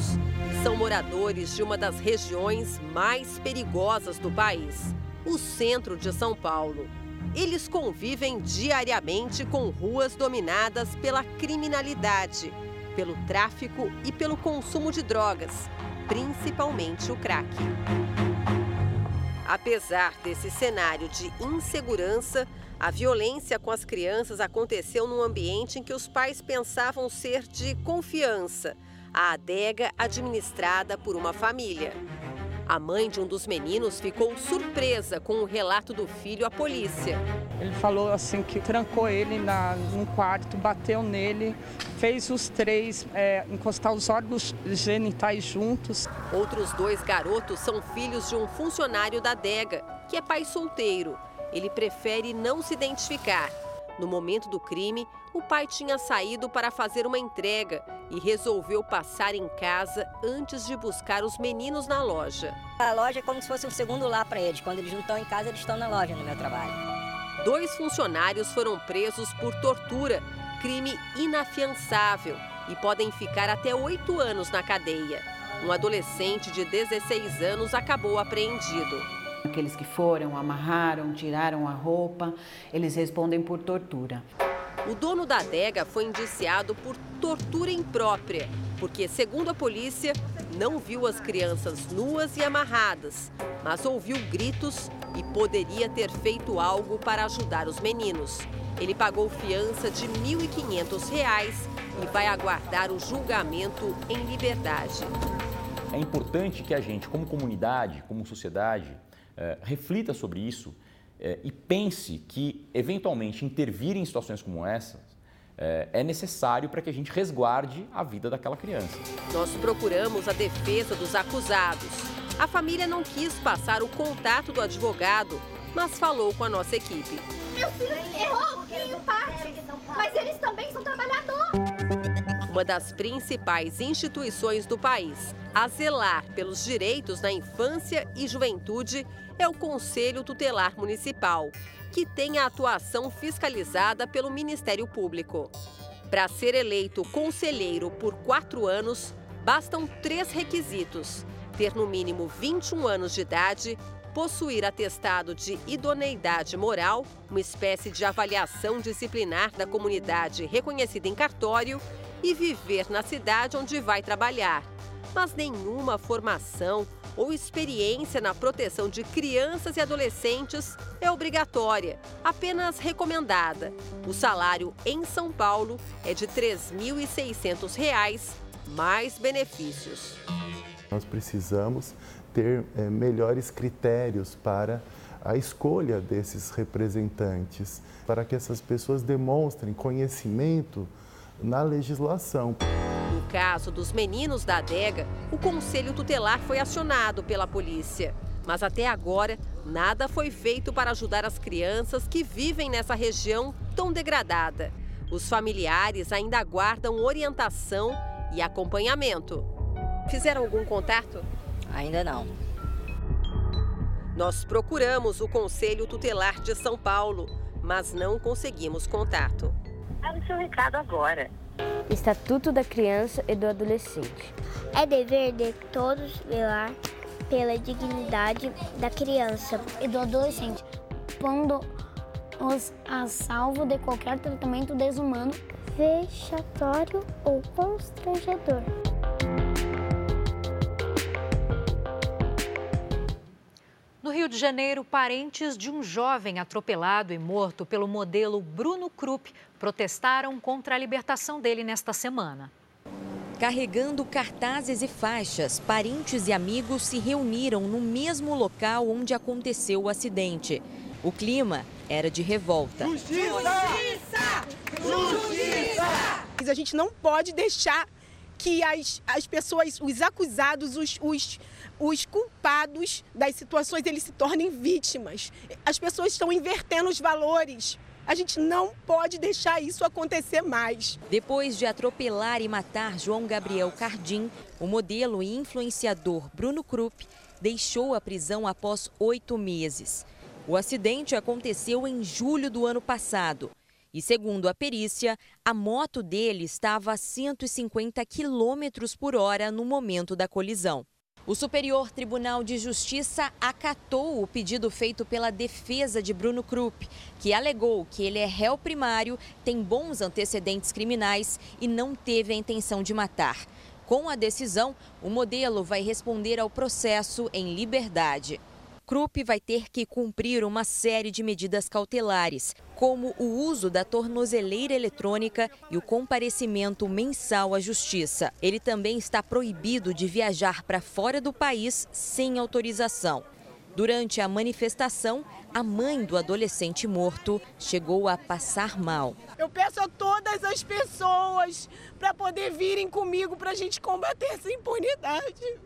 São moradores de uma das regiões mais perigosas do país, o centro de São Paulo. Eles convivem diariamente com ruas dominadas pela criminalidade, pelo tráfico e pelo consumo de drogas, principalmente o crack. Apesar desse cenário de insegurança, a violência com as crianças aconteceu num ambiente em que os pais pensavam ser de confiança a adega administrada por uma família. A mãe de um dos meninos ficou surpresa com o relato do filho à polícia. Ele falou assim que trancou ele na, num quarto, bateu nele, fez os três é, encostar os órgãos genitais juntos. Outros dois garotos são filhos de um funcionário da adega, que é pai solteiro. Ele prefere não se identificar. No momento do crime, o pai tinha saído para fazer uma entrega e resolveu passar em casa antes de buscar os meninos na loja. A loja é como se fosse um segundo lar para eles. Quando eles não estão em casa, eles estão na loja no meu trabalho. Dois funcionários foram presos por tortura, crime inafiançável, e podem ficar até oito anos na cadeia. Um adolescente de 16 anos acabou apreendido. Aqueles que foram, amarraram, tiraram a roupa, eles respondem por tortura. O dono da adega foi indiciado por tortura imprópria, porque, segundo a polícia, não viu as crianças nuas e amarradas, mas ouviu gritos e poderia ter feito algo para ajudar os meninos. Ele pagou fiança de R$ 1.500 e vai aguardar o julgamento em liberdade. É importante que a gente, como comunidade, como sociedade, eh, reflita sobre isso eh, e pense que, eventualmente, intervir em situações como essas eh, é necessário para que a gente resguarde a vida daquela criança. Nós procuramos a defesa dos acusados. A família não quis passar o contato do advogado, mas falou com a nossa equipe. Meu filho errou em parte, mas eles também são trabalhadores. Uma das principais instituições do país a zelar pelos direitos na infância e juventude é o Conselho Tutelar Municipal, que tem a atuação fiscalizada pelo Ministério Público. Para ser eleito conselheiro por quatro anos, bastam três requisitos: ter no mínimo 21 anos de idade, possuir atestado de idoneidade moral, uma espécie de avaliação disciplinar da comunidade reconhecida em cartório, e viver na cidade onde vai trabalhar. Mas nenhuma formação ou experiência na proteção de crianças e adolescentes é obrigatória, apenas recomendada. O salário em São Paulo é de R$ 3.600, mais benefícios. Nós precisamos ter é, melhores critérios para a escolha desses representantes, para que essas pessoas demonstrem conhecimento na legislação. No caso dos meninos da adega, o conselho tutelar foi acionado pela polícia. Mas até agora, nada foi feito para ajudar as crianças que vivem nessa região tão degradada. Os familiares ainda aguardam orientação e acompanhamento. Fizeram algum contato? Ainda não. Nós procuramos o Conselho Tutelar de São Paulo, mas não conseguimos contato. Para o seu recado agora. Estatuto da Criança e do Adolescente. É dever de todos velar pela dignidade da criança e do adolescente, pondo-os a salvo de qualquer tratamento desumano, vexatório ou constrangedor. Rio de Janeiro, parentes de um jovem atropelado e morto pelo modelo Bruno Krupp protestaram contra a libertação dele nesta semana. Carregando cartazes e faixas, parentes e amigos se reuniram no mesmo local onde aconteceu o acidente. O clima era de revolta. Justiça! Justiça! A gente não pode deixar que as, as pessoas, os acusados, os, os, os culpados das situações, eles se tornem vítimas. As pessoas estão invertendo os valores. A gente não pode deixar isso acontecer mais. Depois de atropelar e matar João Gabriel Cardim, o modelo e influenciador Bruno Krupp deixou a prisão após oito meses. O acidente aconteceu em julho do ano passado. E segundo a perícia, a moto dele estava a 150 km por hora no momento da colisão. O Superior Tribunal de Justiça acatou o pedido feito pela defesa de Bruno Krupp, que alegou que ele é réu primário, tem bons antecedentes criminais e não teve a intenção de matar. Com a decisão, o modelo vai responder ao processo em liberdade. Krupp vai ter que cumprir uma série de medidas cautelares, como o uso da tornozeleira eletrônica e o comparecimento mensal à justiça. Ele também está proibido de viajar para fora do país sem autorização. Durante a manifestação, a mãe do adolescente morto chegou a passar mal. Eu peço a todas as pessoas para poder virem comigo para a gente combater essa impunidade.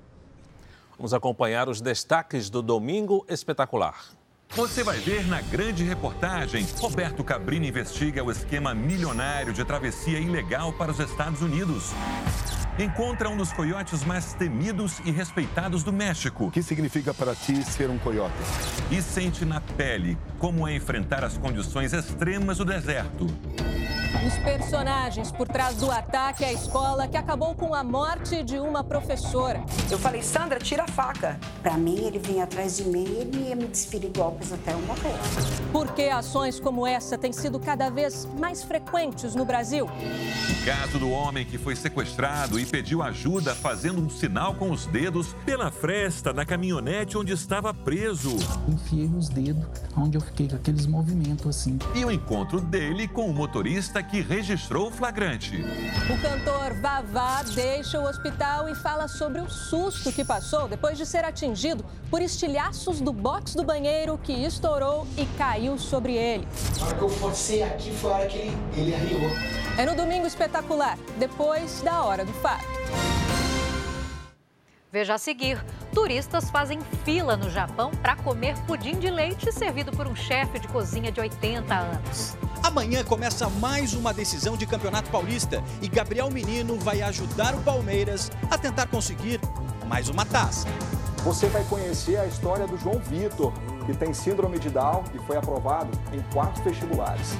Vamos acompanhar os destaques do Domingo Espetacular. Você vai ver na grande reportagem: Roberto Cabrini investiga o esquema milionário de travessia ilegal para os Estados Unidos. Encontra um dos coiotes mais temidos e respeitados do México. O que significa para ti ser um coiote? E sente na pele como é enfrentar as condições extremas do deserto. Os personagens por trás do ataque à escola que acabou com a morte de uma professora. Eu falei, Sandra, tira a faca. Para mim, ele vinha atrás de mim e ele ia me desferir golpes até eu morrer. Por que ações como essa têm sido cada vez mais frequentes no Brasil? O caso do homem que foi sequestrado e pediu ajuda fazendo um sinal com os dedos pela fresta da caminhonete onde estava preso. Enfiei os dedos onde eu fiquei com aqueles movimentos assim. E o encontro dele com o motorista que registrou o flagrante. O cantor Vavá deixa o hospital e fala sobre o susto que passou depois de ser atingido por estilhaços do box do banheiro que estourou e caiu sobre ele. A hora que eu forcei aqui foi a hora que ele, ele arriou. É no domingo espetacular, depois da hora do fato. Veja a seguir: turistas fazem fila no Japão para comer pudim de leite servido por um chefe de cozinha de 80 anos. Amanhã começa mais uma decisão de Campeonato Paulista e Gabriel Menino vai ajudar o Palmeiras a tentar conseguir mais uma taça. Você vai conhecer a história do João Vitor, que tem síndrome de Down e foi aprovado em quatro vestibulares.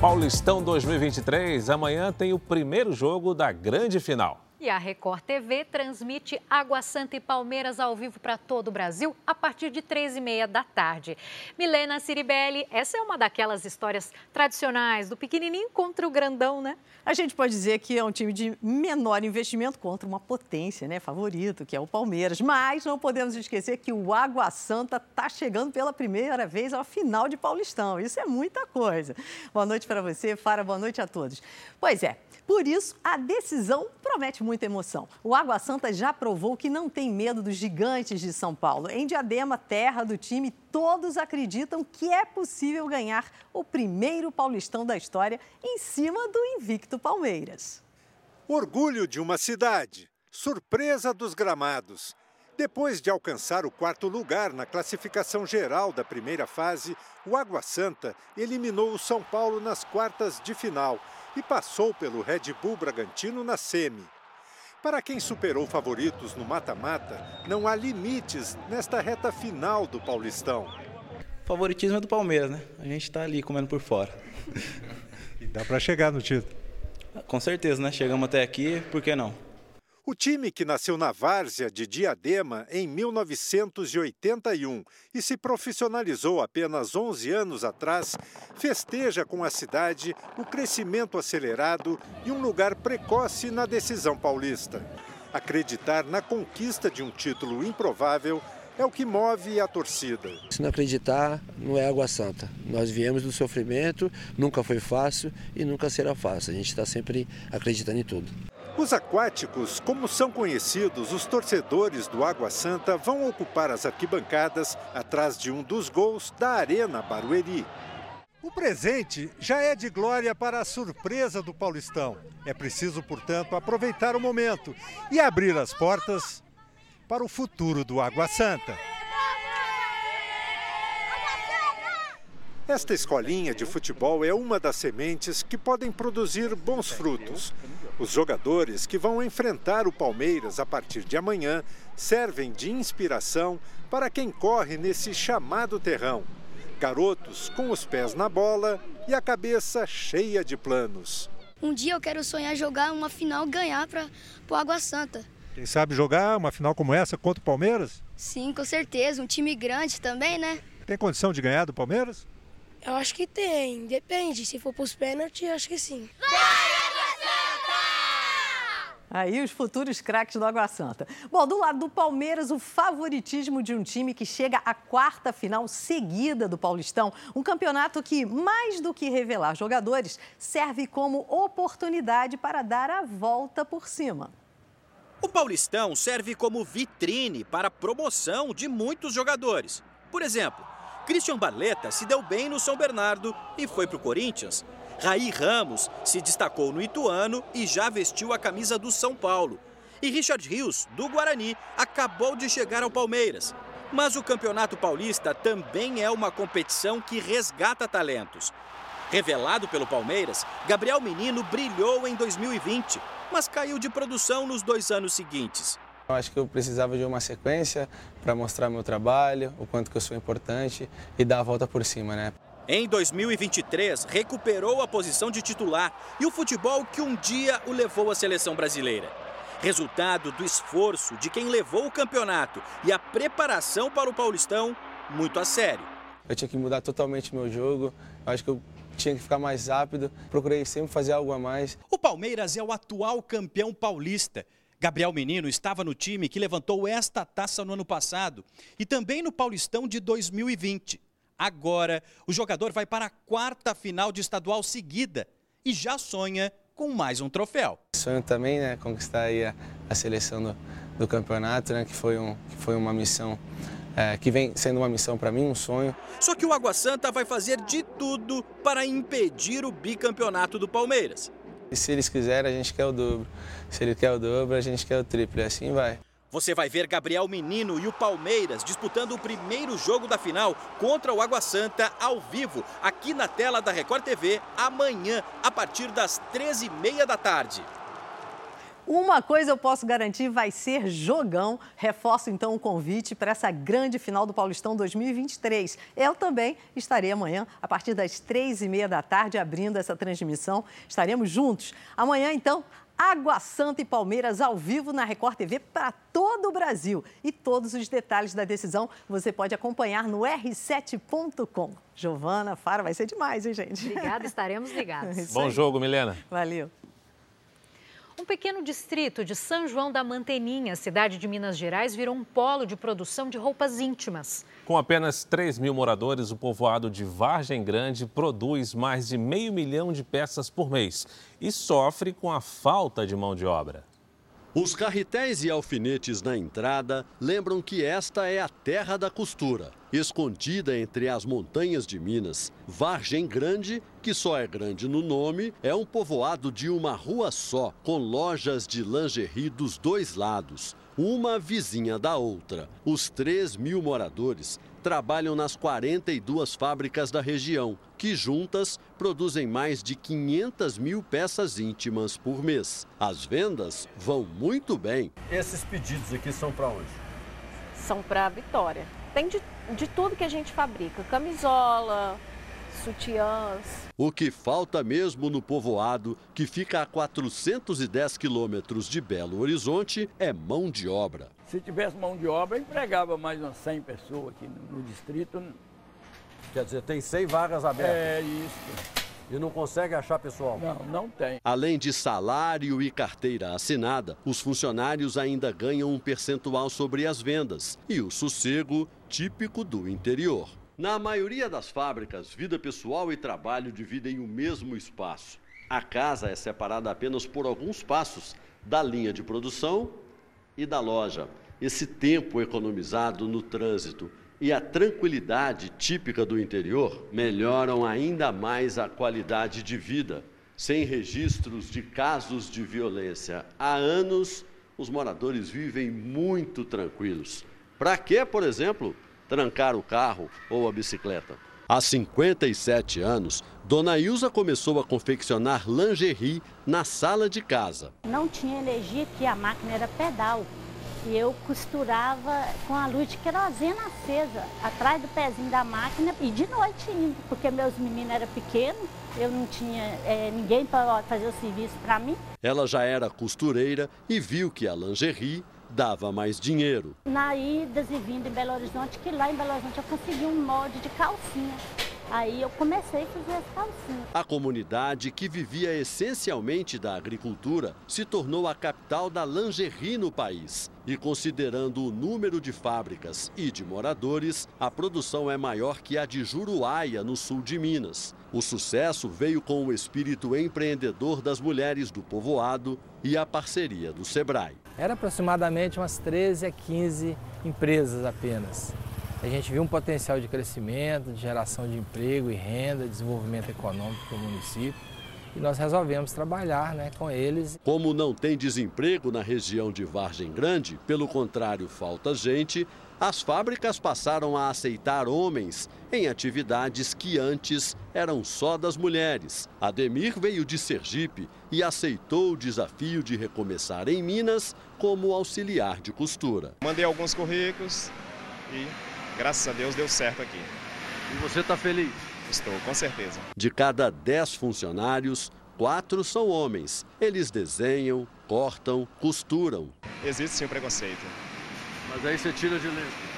Paulistão 2023, amanhã tem o primeiro jogo da grande final. E a Record TV transmite Água Santa e Palmeiras ao vivo para todo o Brasil a partir de três e meia da tarde. Milena Ciribelli, essa é uma daquelas histórias tradicionais do pequenininho contra o grandão, né? A gente pode dizer que é um time de menor investimento contra uma potência, né, favorito, que é o Palmeiras. Mas não podemos esquecer que o Água Santa está chegando pela primeira vez ao final de Paulistão. Isso é muita coisa. Boa noite para você, Fara. Boa noite a todos. Pois é, por isso, a decisão promete muita emoção. O Água Santa já provou que não tem medo dos gigantes de São Paulo. Em Diadema, terra do time, todos acreditam que é possível ganhar o primeiro Paulistão da história em cima do invicto Palmeiras. Orgulho de uma cidade, surpresa dos gramados. Depois de alcançar o quarto lugar na classificação geral da primeira fase, o Água Santa eliminou o São Paulo nas quartas de final e passou pelo Red Bull Bragantino na semi. Para quem superou favoritos no mata-mata, não há limites nesta reta final do Paulistão. O favoritismo é do Palmeiras, né? A gente está ali comendo por fora. *laughs* E dá para chegar no título? Com certeza, né? Chegamos até aqui, por que não? O time que nasceu na várzea de Diadema em 1981 e se profissionalizou apenas 11 anos atrás, festeja com a cidade o crescimento acelerado e um lugar precoce na decisão paulista. Acreditar na conquista de um título improvável é o que move a torcida. Se não acreditar, não é água santa. Nós viemos do sofrimento, nunca foi fácil e nunca será fácil. A gente está sempre acreditando em tudo. Os aquáticos, como são conhecidos, os torcedores do Água Santa vão ocupar as arquibancadas atrás de um dos gols da Arena Barueri. O presente já é de glória para a surpresa do Paulistão. É preciso, portanto, aproveitar o momento e abrir as portas para o futuro do Água Santa. Esta escolinha de futebol é uma das sementes que podem produzir bons frutos. Os jogadores que vão enfrentar o Palmeiras a partir de amanhã servem de inspiração para quem corre nesse chamado terrão. Garotos com os pés na bola e a cabeça cheia de planos. Um dia eu quero sonhar jogar uma final ganhar para o Água Santa. Quem sabe jogar uma final como essa contra o Palmeiras? Sim, com certeza. Um time grande também, né? Tem condição de ganhar do Palmeiras? Eu acho que tem. Depende. Se for para os pênaltis, acho que sim. Aí os futuros craques do Água Santa. Bom, do lado do Palmeiras, o favoritismo de um time que chega à quarta final seguida do Paulistão. Um campeonato que, mais do que revelar jogadores, serve como oportunidade para dar a volta por cima. O Paulistão serve como vitrine para a promoção de muitos jogadores. Por exemplo, Christian Barletta se deu bem no São Bernardo e foi para o Corinthians. Raí Ramos se destacou no Ituano e já vestiu a camisa do São Paulo. E Richard Rios, do Guarani, acabou de chegar ao Palmeiras. Mas o Campeonato Paulista também é uma competição que resgata talentos. Revelado pelo Palmeiras, Gabriel Menino brilhou em 2020, mas caiu de produção nos dois anos seguintes. Eu acho que eu precisava de uma sequência para mostrar meu trabalho, o quanto que eu sou importante e dar a volta por cima, né? Em 2023, recuperou a posição de titular e o futebol que um dia o levou à seleção brasileira. Resultado do esforço de quem levou o campeonato e a preparação para o Paulistão muito a sério. Eu tinha que mudar totalmente meu jogo. Eu acho que eu tinha que ficar mais rápido. Procurei sempre fazer algo a mais. O Palmeiras é o atual campeão paulista. Gabriel Menino estava no time que levantou esta taça no ano passado e também no Paulistão de 2020. Agora, o jogador vai para a quarta final de estadual seguida e já sonha com mais um troféu. Sonho também, né, conquistar aí a, a seleção do, do, campeonato, né, que foi, um, que foi uma missão é, que vem sendo uma missão para mim, um sonho. Só que o Água Santa vai fazer de tudo para impedir o bicampeonato do Palmeiras. E se eles quiserem, a gente quer o dobro. Se ele quer o dobro, a gente quer o triplo. E assim vai. Você vai ver Gabriel Menino e o Palmeiras disputando o primeiro jogo da final contra o Água Santa ao vivo, aqui na tela da Record TV, amanhã, a partir das 13h30 da tarde. Uma coisa eu posso garantir, vai ser jogão. Reforço então o convite para essa grande final do Paulistão 2023. Eu também estarei amanhã, a partir das três e meia da tarde, abrindo essa transmissão. Estaremos juntos. Amanhã, então, Água Santa e Palmeiras ao vivo na Record TV para todo o Brasil. E todos os detalhes da decisão você pode acompanhar no r7.com. Giovana, Fara, vai ser demais, hein, gente? Obrigada, estaremos ligados. *laughs* Bom jogo, Milena. Valeu. Um pequeno distrito de São João da Manteninha, cidade de Minas Gerais, virou um polo de produção de roupas íntimas. Com apenas 3 mil moradores, o povoado de Vargem Grande produz mais de meio milhão de peças por mês e sofre com a falta de mão de obra. Os carretéis e alfinetes na entrada lembram que esta é a terra da costura. Escondida entre as montanhas de Minas, Vargem Grande, que só é grande no nome, é um povoado de uma rua só, com lojas de lingerie dos dois lados, uma vizinha da outra. Os 3 mil moradores trabalham nas 42 fábricas da região, que juntas produzem mais de 500 mil peças íntimas por mês. As vendas vão muito bem. Esses pedidos aqui são para onde? São para Vitória. Tem de, de tudo que a gente fabrica: camisola, sutiãs. O que falta mesmo no povoado, que fica a 410 quilômetros de Belo Horizonte, é mão de obra. Se tivesse mão de obra, empregava mais umas 100 pessoas aqui no, no distrito. Quer dizer, tem 100 vagas abertas. É isso. E não consegue achar pessoal? Não, não tem. Além de salário e carteira assinada, os funcionários ainda ganham um percentual sobre as vendas e o sossego típico do interior. Na maioria das fábricas, vida pessoal e trabalho dividem o mesmo espaço. A casa é separada apenas por alguns passos da linha de produção e da loja. Esse tempo economizado no trânsito e a tranquilidade típica do interior melhoram ainda mais a qualidade de vida. Sem registros de casos de violência há anos, os moradores vivem muito tranquilos. Para que, por exemplo, trancar o carro ou a bicicleta? Há 57 anos, Dona Ilza começou a confeccionar lingerie na sala de casa. Não tinha energia que a máquina era pedal. E eu costurava com a luz de querosene acesa, atrás do pezinho da máquina e de noite indo, porque meus meninos eram pequenos, eu não tinha é, ninguém para fazer o serviço para mim. Ela já era costureira e viu que a lingerie dava mais dinheiro. Na ida e vinda em Belo Horizonte, que lá em Belo Horizonte eu consegui um molde de calcinha. Aí eu comecei a fazer as calcinhas. A comunidade, que vivia essencialmente da agricultura, se tornou a capital da lingerie no país. E considerando o número de fábricas e de moradores, a produção é maior que a de Juruáia, no sul de Minas. O sucesso veio com o espírito empreendedor das mulheres do povoado e a parceria do Sebrae. Era aproximadamente umas 13 a 15 empresas apenas. A gente viu um potencial de crescimento, de geração de emprego e renda, desenvolvimento econômico para o município. E nós resolvemos trabalhar né, com eles. Como não tem desemprego na região de Vargem Grande, pelo contrário, falta gente, as fábricas passaram a aceitar homens em atividades que antes eram só das mulheres. Ademir veio de Sergipe e aceitou o desafio de recomeçar em Minas como auxiliar de costura. Mandei alguns currículos e graças a Deus deu certo aqui. E você está feliz? Estou, com certeza. De cada dez funcionários, quatro são homens. Eles desenham, cortam, costuram. Existe sim o preconceito. Mas aí você tira de letra.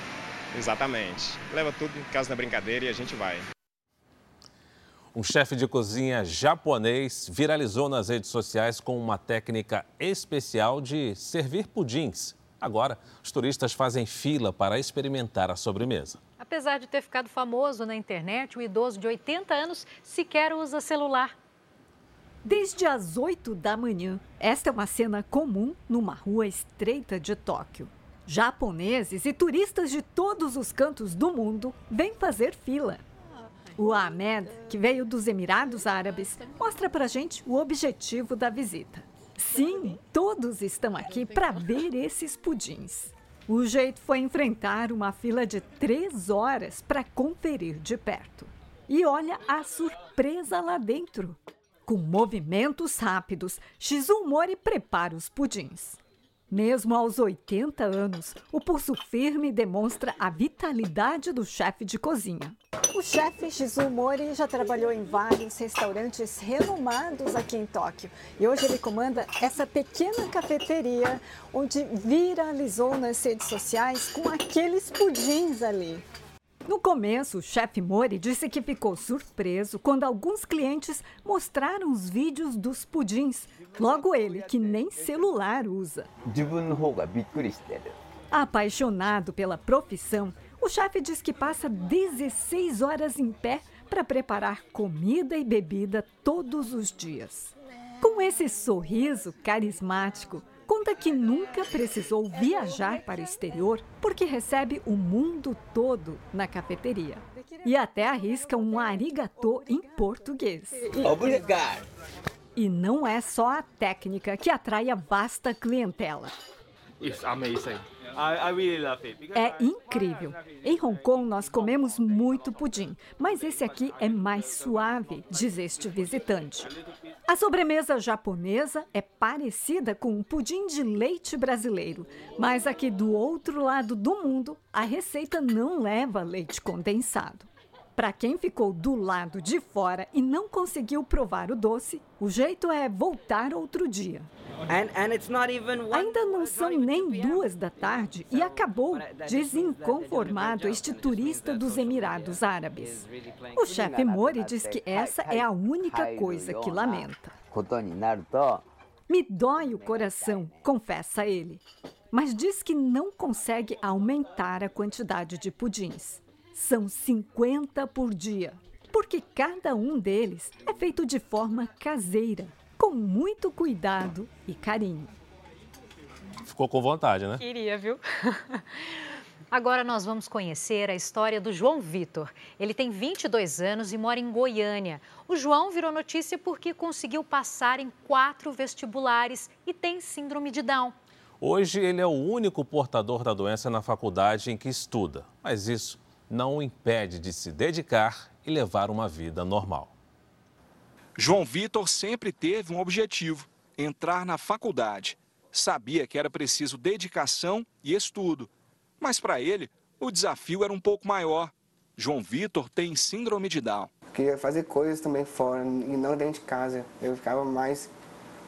Exatamente. Leva tudo em casa na brincadeira e a gente vai. Um chefe de cozinha japonês viralizou nas redes sociais com uma técnica especial de servir pudins. Agora, os turistas fazem fila para experimentar a sobremesa. Apesar de ter ficado famoso na internet, o idoso de 80 anos sequer usa celular. Desde as 8 da manhã, esta é uma cena comum numa rua estreita de Tóquio. Japoneses e turistas de todos os cantos do mundo vêm fazer fila. O Ahmed, que veio dos Emirados Árabes, mostra pra gente o objetivo da visita. Sim, todos estão aqui para ver esses pudins. O jeito foi enfrentar uma fila de três horas para conferir de perto. E olha a surpresa lá dentro. Com movimentos rápidos, Shizumori prepara os pudins. Mesmo aos 80 anos, o pulso firme demonstra a vitalidade do chefe de cozinha. O chefe Shizumori já trabalhou em vários restaurantes renomados aqui em Tóquio. E hoje ele comanda essa pequena cafeteria onde viralizou nas redes sociais com aqueles pudins ali. No começo, o chefe Mori disse que ficou surpreso quando alguns clientes mostraram os vídeos dos pudins. Logo ele, que nem celular usa. Apaixonado pela profissão, o chefe diz que passa 16 horas em pé para preparar comida e bebida todos os dias. Com esse sorriso carismático, conta que nunca precisou viajar para o exterior porque recebe o mundo todo na cafeteria. E até arrisca um arigatô em português. Obrigado. E não é só a técnica que atrai a vasta clientela. It's amazing. I, I really love it. É incrível. Em Hong Kong nós comemos muito pudim, mas esse aqui é mais suave, diz este visitante. A sobremesa japonesa é parecida com um pudim de leite brasileiro, mas aqui do outro lado do mundo a receita não leva leite condensado. Para quem ficou do lado de fora e não conseguiu provar o doce, o jeito é voltar outro dia. Ainda não são nem duas da tarde e acabou desinconformado este turista dos Emirados Árabes. O chefe Mori diz que essa é a única coisa que lamenta. Me dói o coração, confessa ele, mas diz que não consegue aumentar a quantidade de pudins. São 50 por dia, porque cada um deles é feito de forma caseira com muito cuidado e carinho. Ficou com vontade, né? Queria, viu? *laughs* Agora nós vamos conhecer a história do João Vitor. Ele tem 22 anos e mora em Goiânia. O João virou notícia porque conseguiu passar em quatro vestibulares e tem síndrome de Down. Hoje ele é o único portador da doença na faculdade em que estuda, mas isso não o impede de se dedicar e levar uma vida normal. João Vitor sempre teve um objetivo: entrar na faculdade. Sabia que era preciso dedicação e estudo. Mas para ele, o desafio era um pouco maior. João Vitor tem síndrome de Down. Queria fazer coisas também fora e não dentro de casa. Eu ficava mais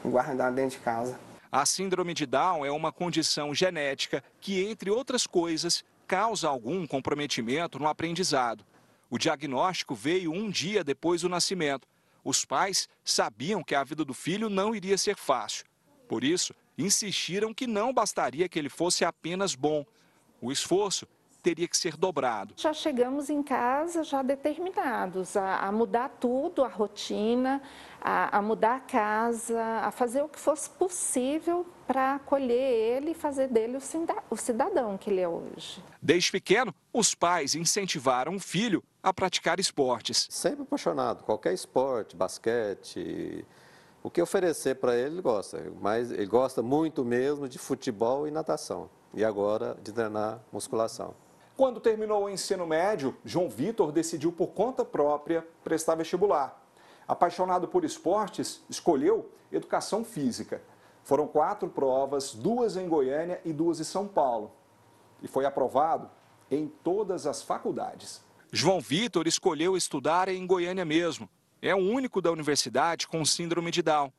guardado dentro de casa. A síndrome de Down é uma condição genética que, entre outras coisas, causa algum comprometimento no aprendizado. O diagnóstico veio um dia depois do nascimento os pais sabiam que a vida do filho não iria ser fácil. Por isso, insistiram que não bastaria que ele fosse apenas bom. O esforço teria que ser dobrado. Já chegamos em casa já determinados a, a mudar tudo, a rotina, a, a, mudar a casa, a fazer o que fosse possível para acolher ele e fazer dele o cidadão que ele é hoje. Desde pequeno, os pais incentivaram o filho a praticar esportes. Sempre apaixonado, qualquer esporte, basquete, o que oferecer para ele, ele gosta. Mas ele gosta muito mesmo de futebol e natação. E agora de treinar musculação. Quando terminou o ensino médio, João Vitor decidiu por conta própria prestar vestibular. Apaixonado por esportes, escolheu educação física. Foram quatro provas, duas em Goiânia e duas em São Paulo. E foi aprovado em todas as faculdades. João Vitor escolheu estudar em Goiânia mesmo. É o único da universidade com síndrome de Down.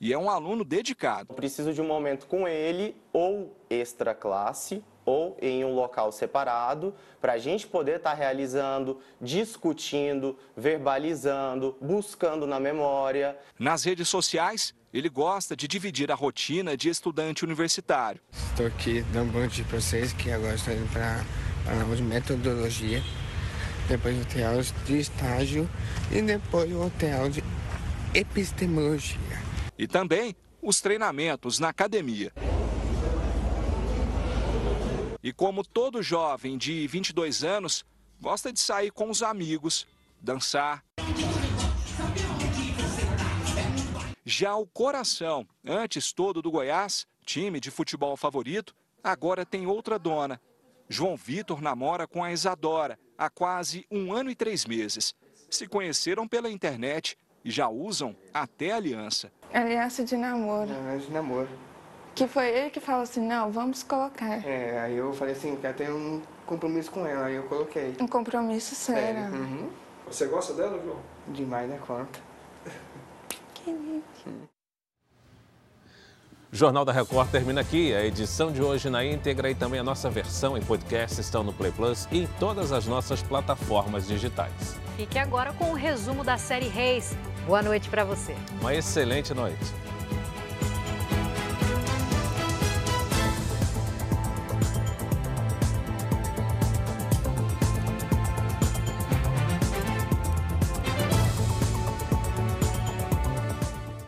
E é um aluno dedicado. Preciso de um momento com ele, ou extra classe, ou em um local separado, para a gente poder estar tá realizando, discutindo, verbalizando, buscando na memória. Nas redes sociais, ele gosta de dividir a rotina de estudante universitário. Estou aqui dando bom dia para vocês, que agora estou indo para a aula de metodologia depois vou ter aulas de estágio e depois vou ter aula de epistemologia. E também os treinamentos na academia. E como todo jovem de 22 anos, gosta de sair com os amigos, dançar. Já o Coração, antes todo do Goiás, time de futebol favorito, agora tem outra dona. João Vitor namora com a Isadora, há quase um ano e três meses. Se conheceram pela internet e já usam até aliança. Aliança de namoro. Aliança de namoro. Que foi ele que falou assim, não, vamos colocar. É, aí eu falei assim, quero ter um compromisso com ela, aí eu coloquei. Um compromisso sério. sério. Uhum. Você gosta dela, João? Demais da conta. *laughs* Que lindo. O Jornal da Record termina aqui. A edição de hoje na íntegra e também a nossa versão em podcast estão no Play Plus e em todas as nossas plataformas digitais. Fique agora com o resumo da série Reis. Boa noite para você. Uma excelente noite.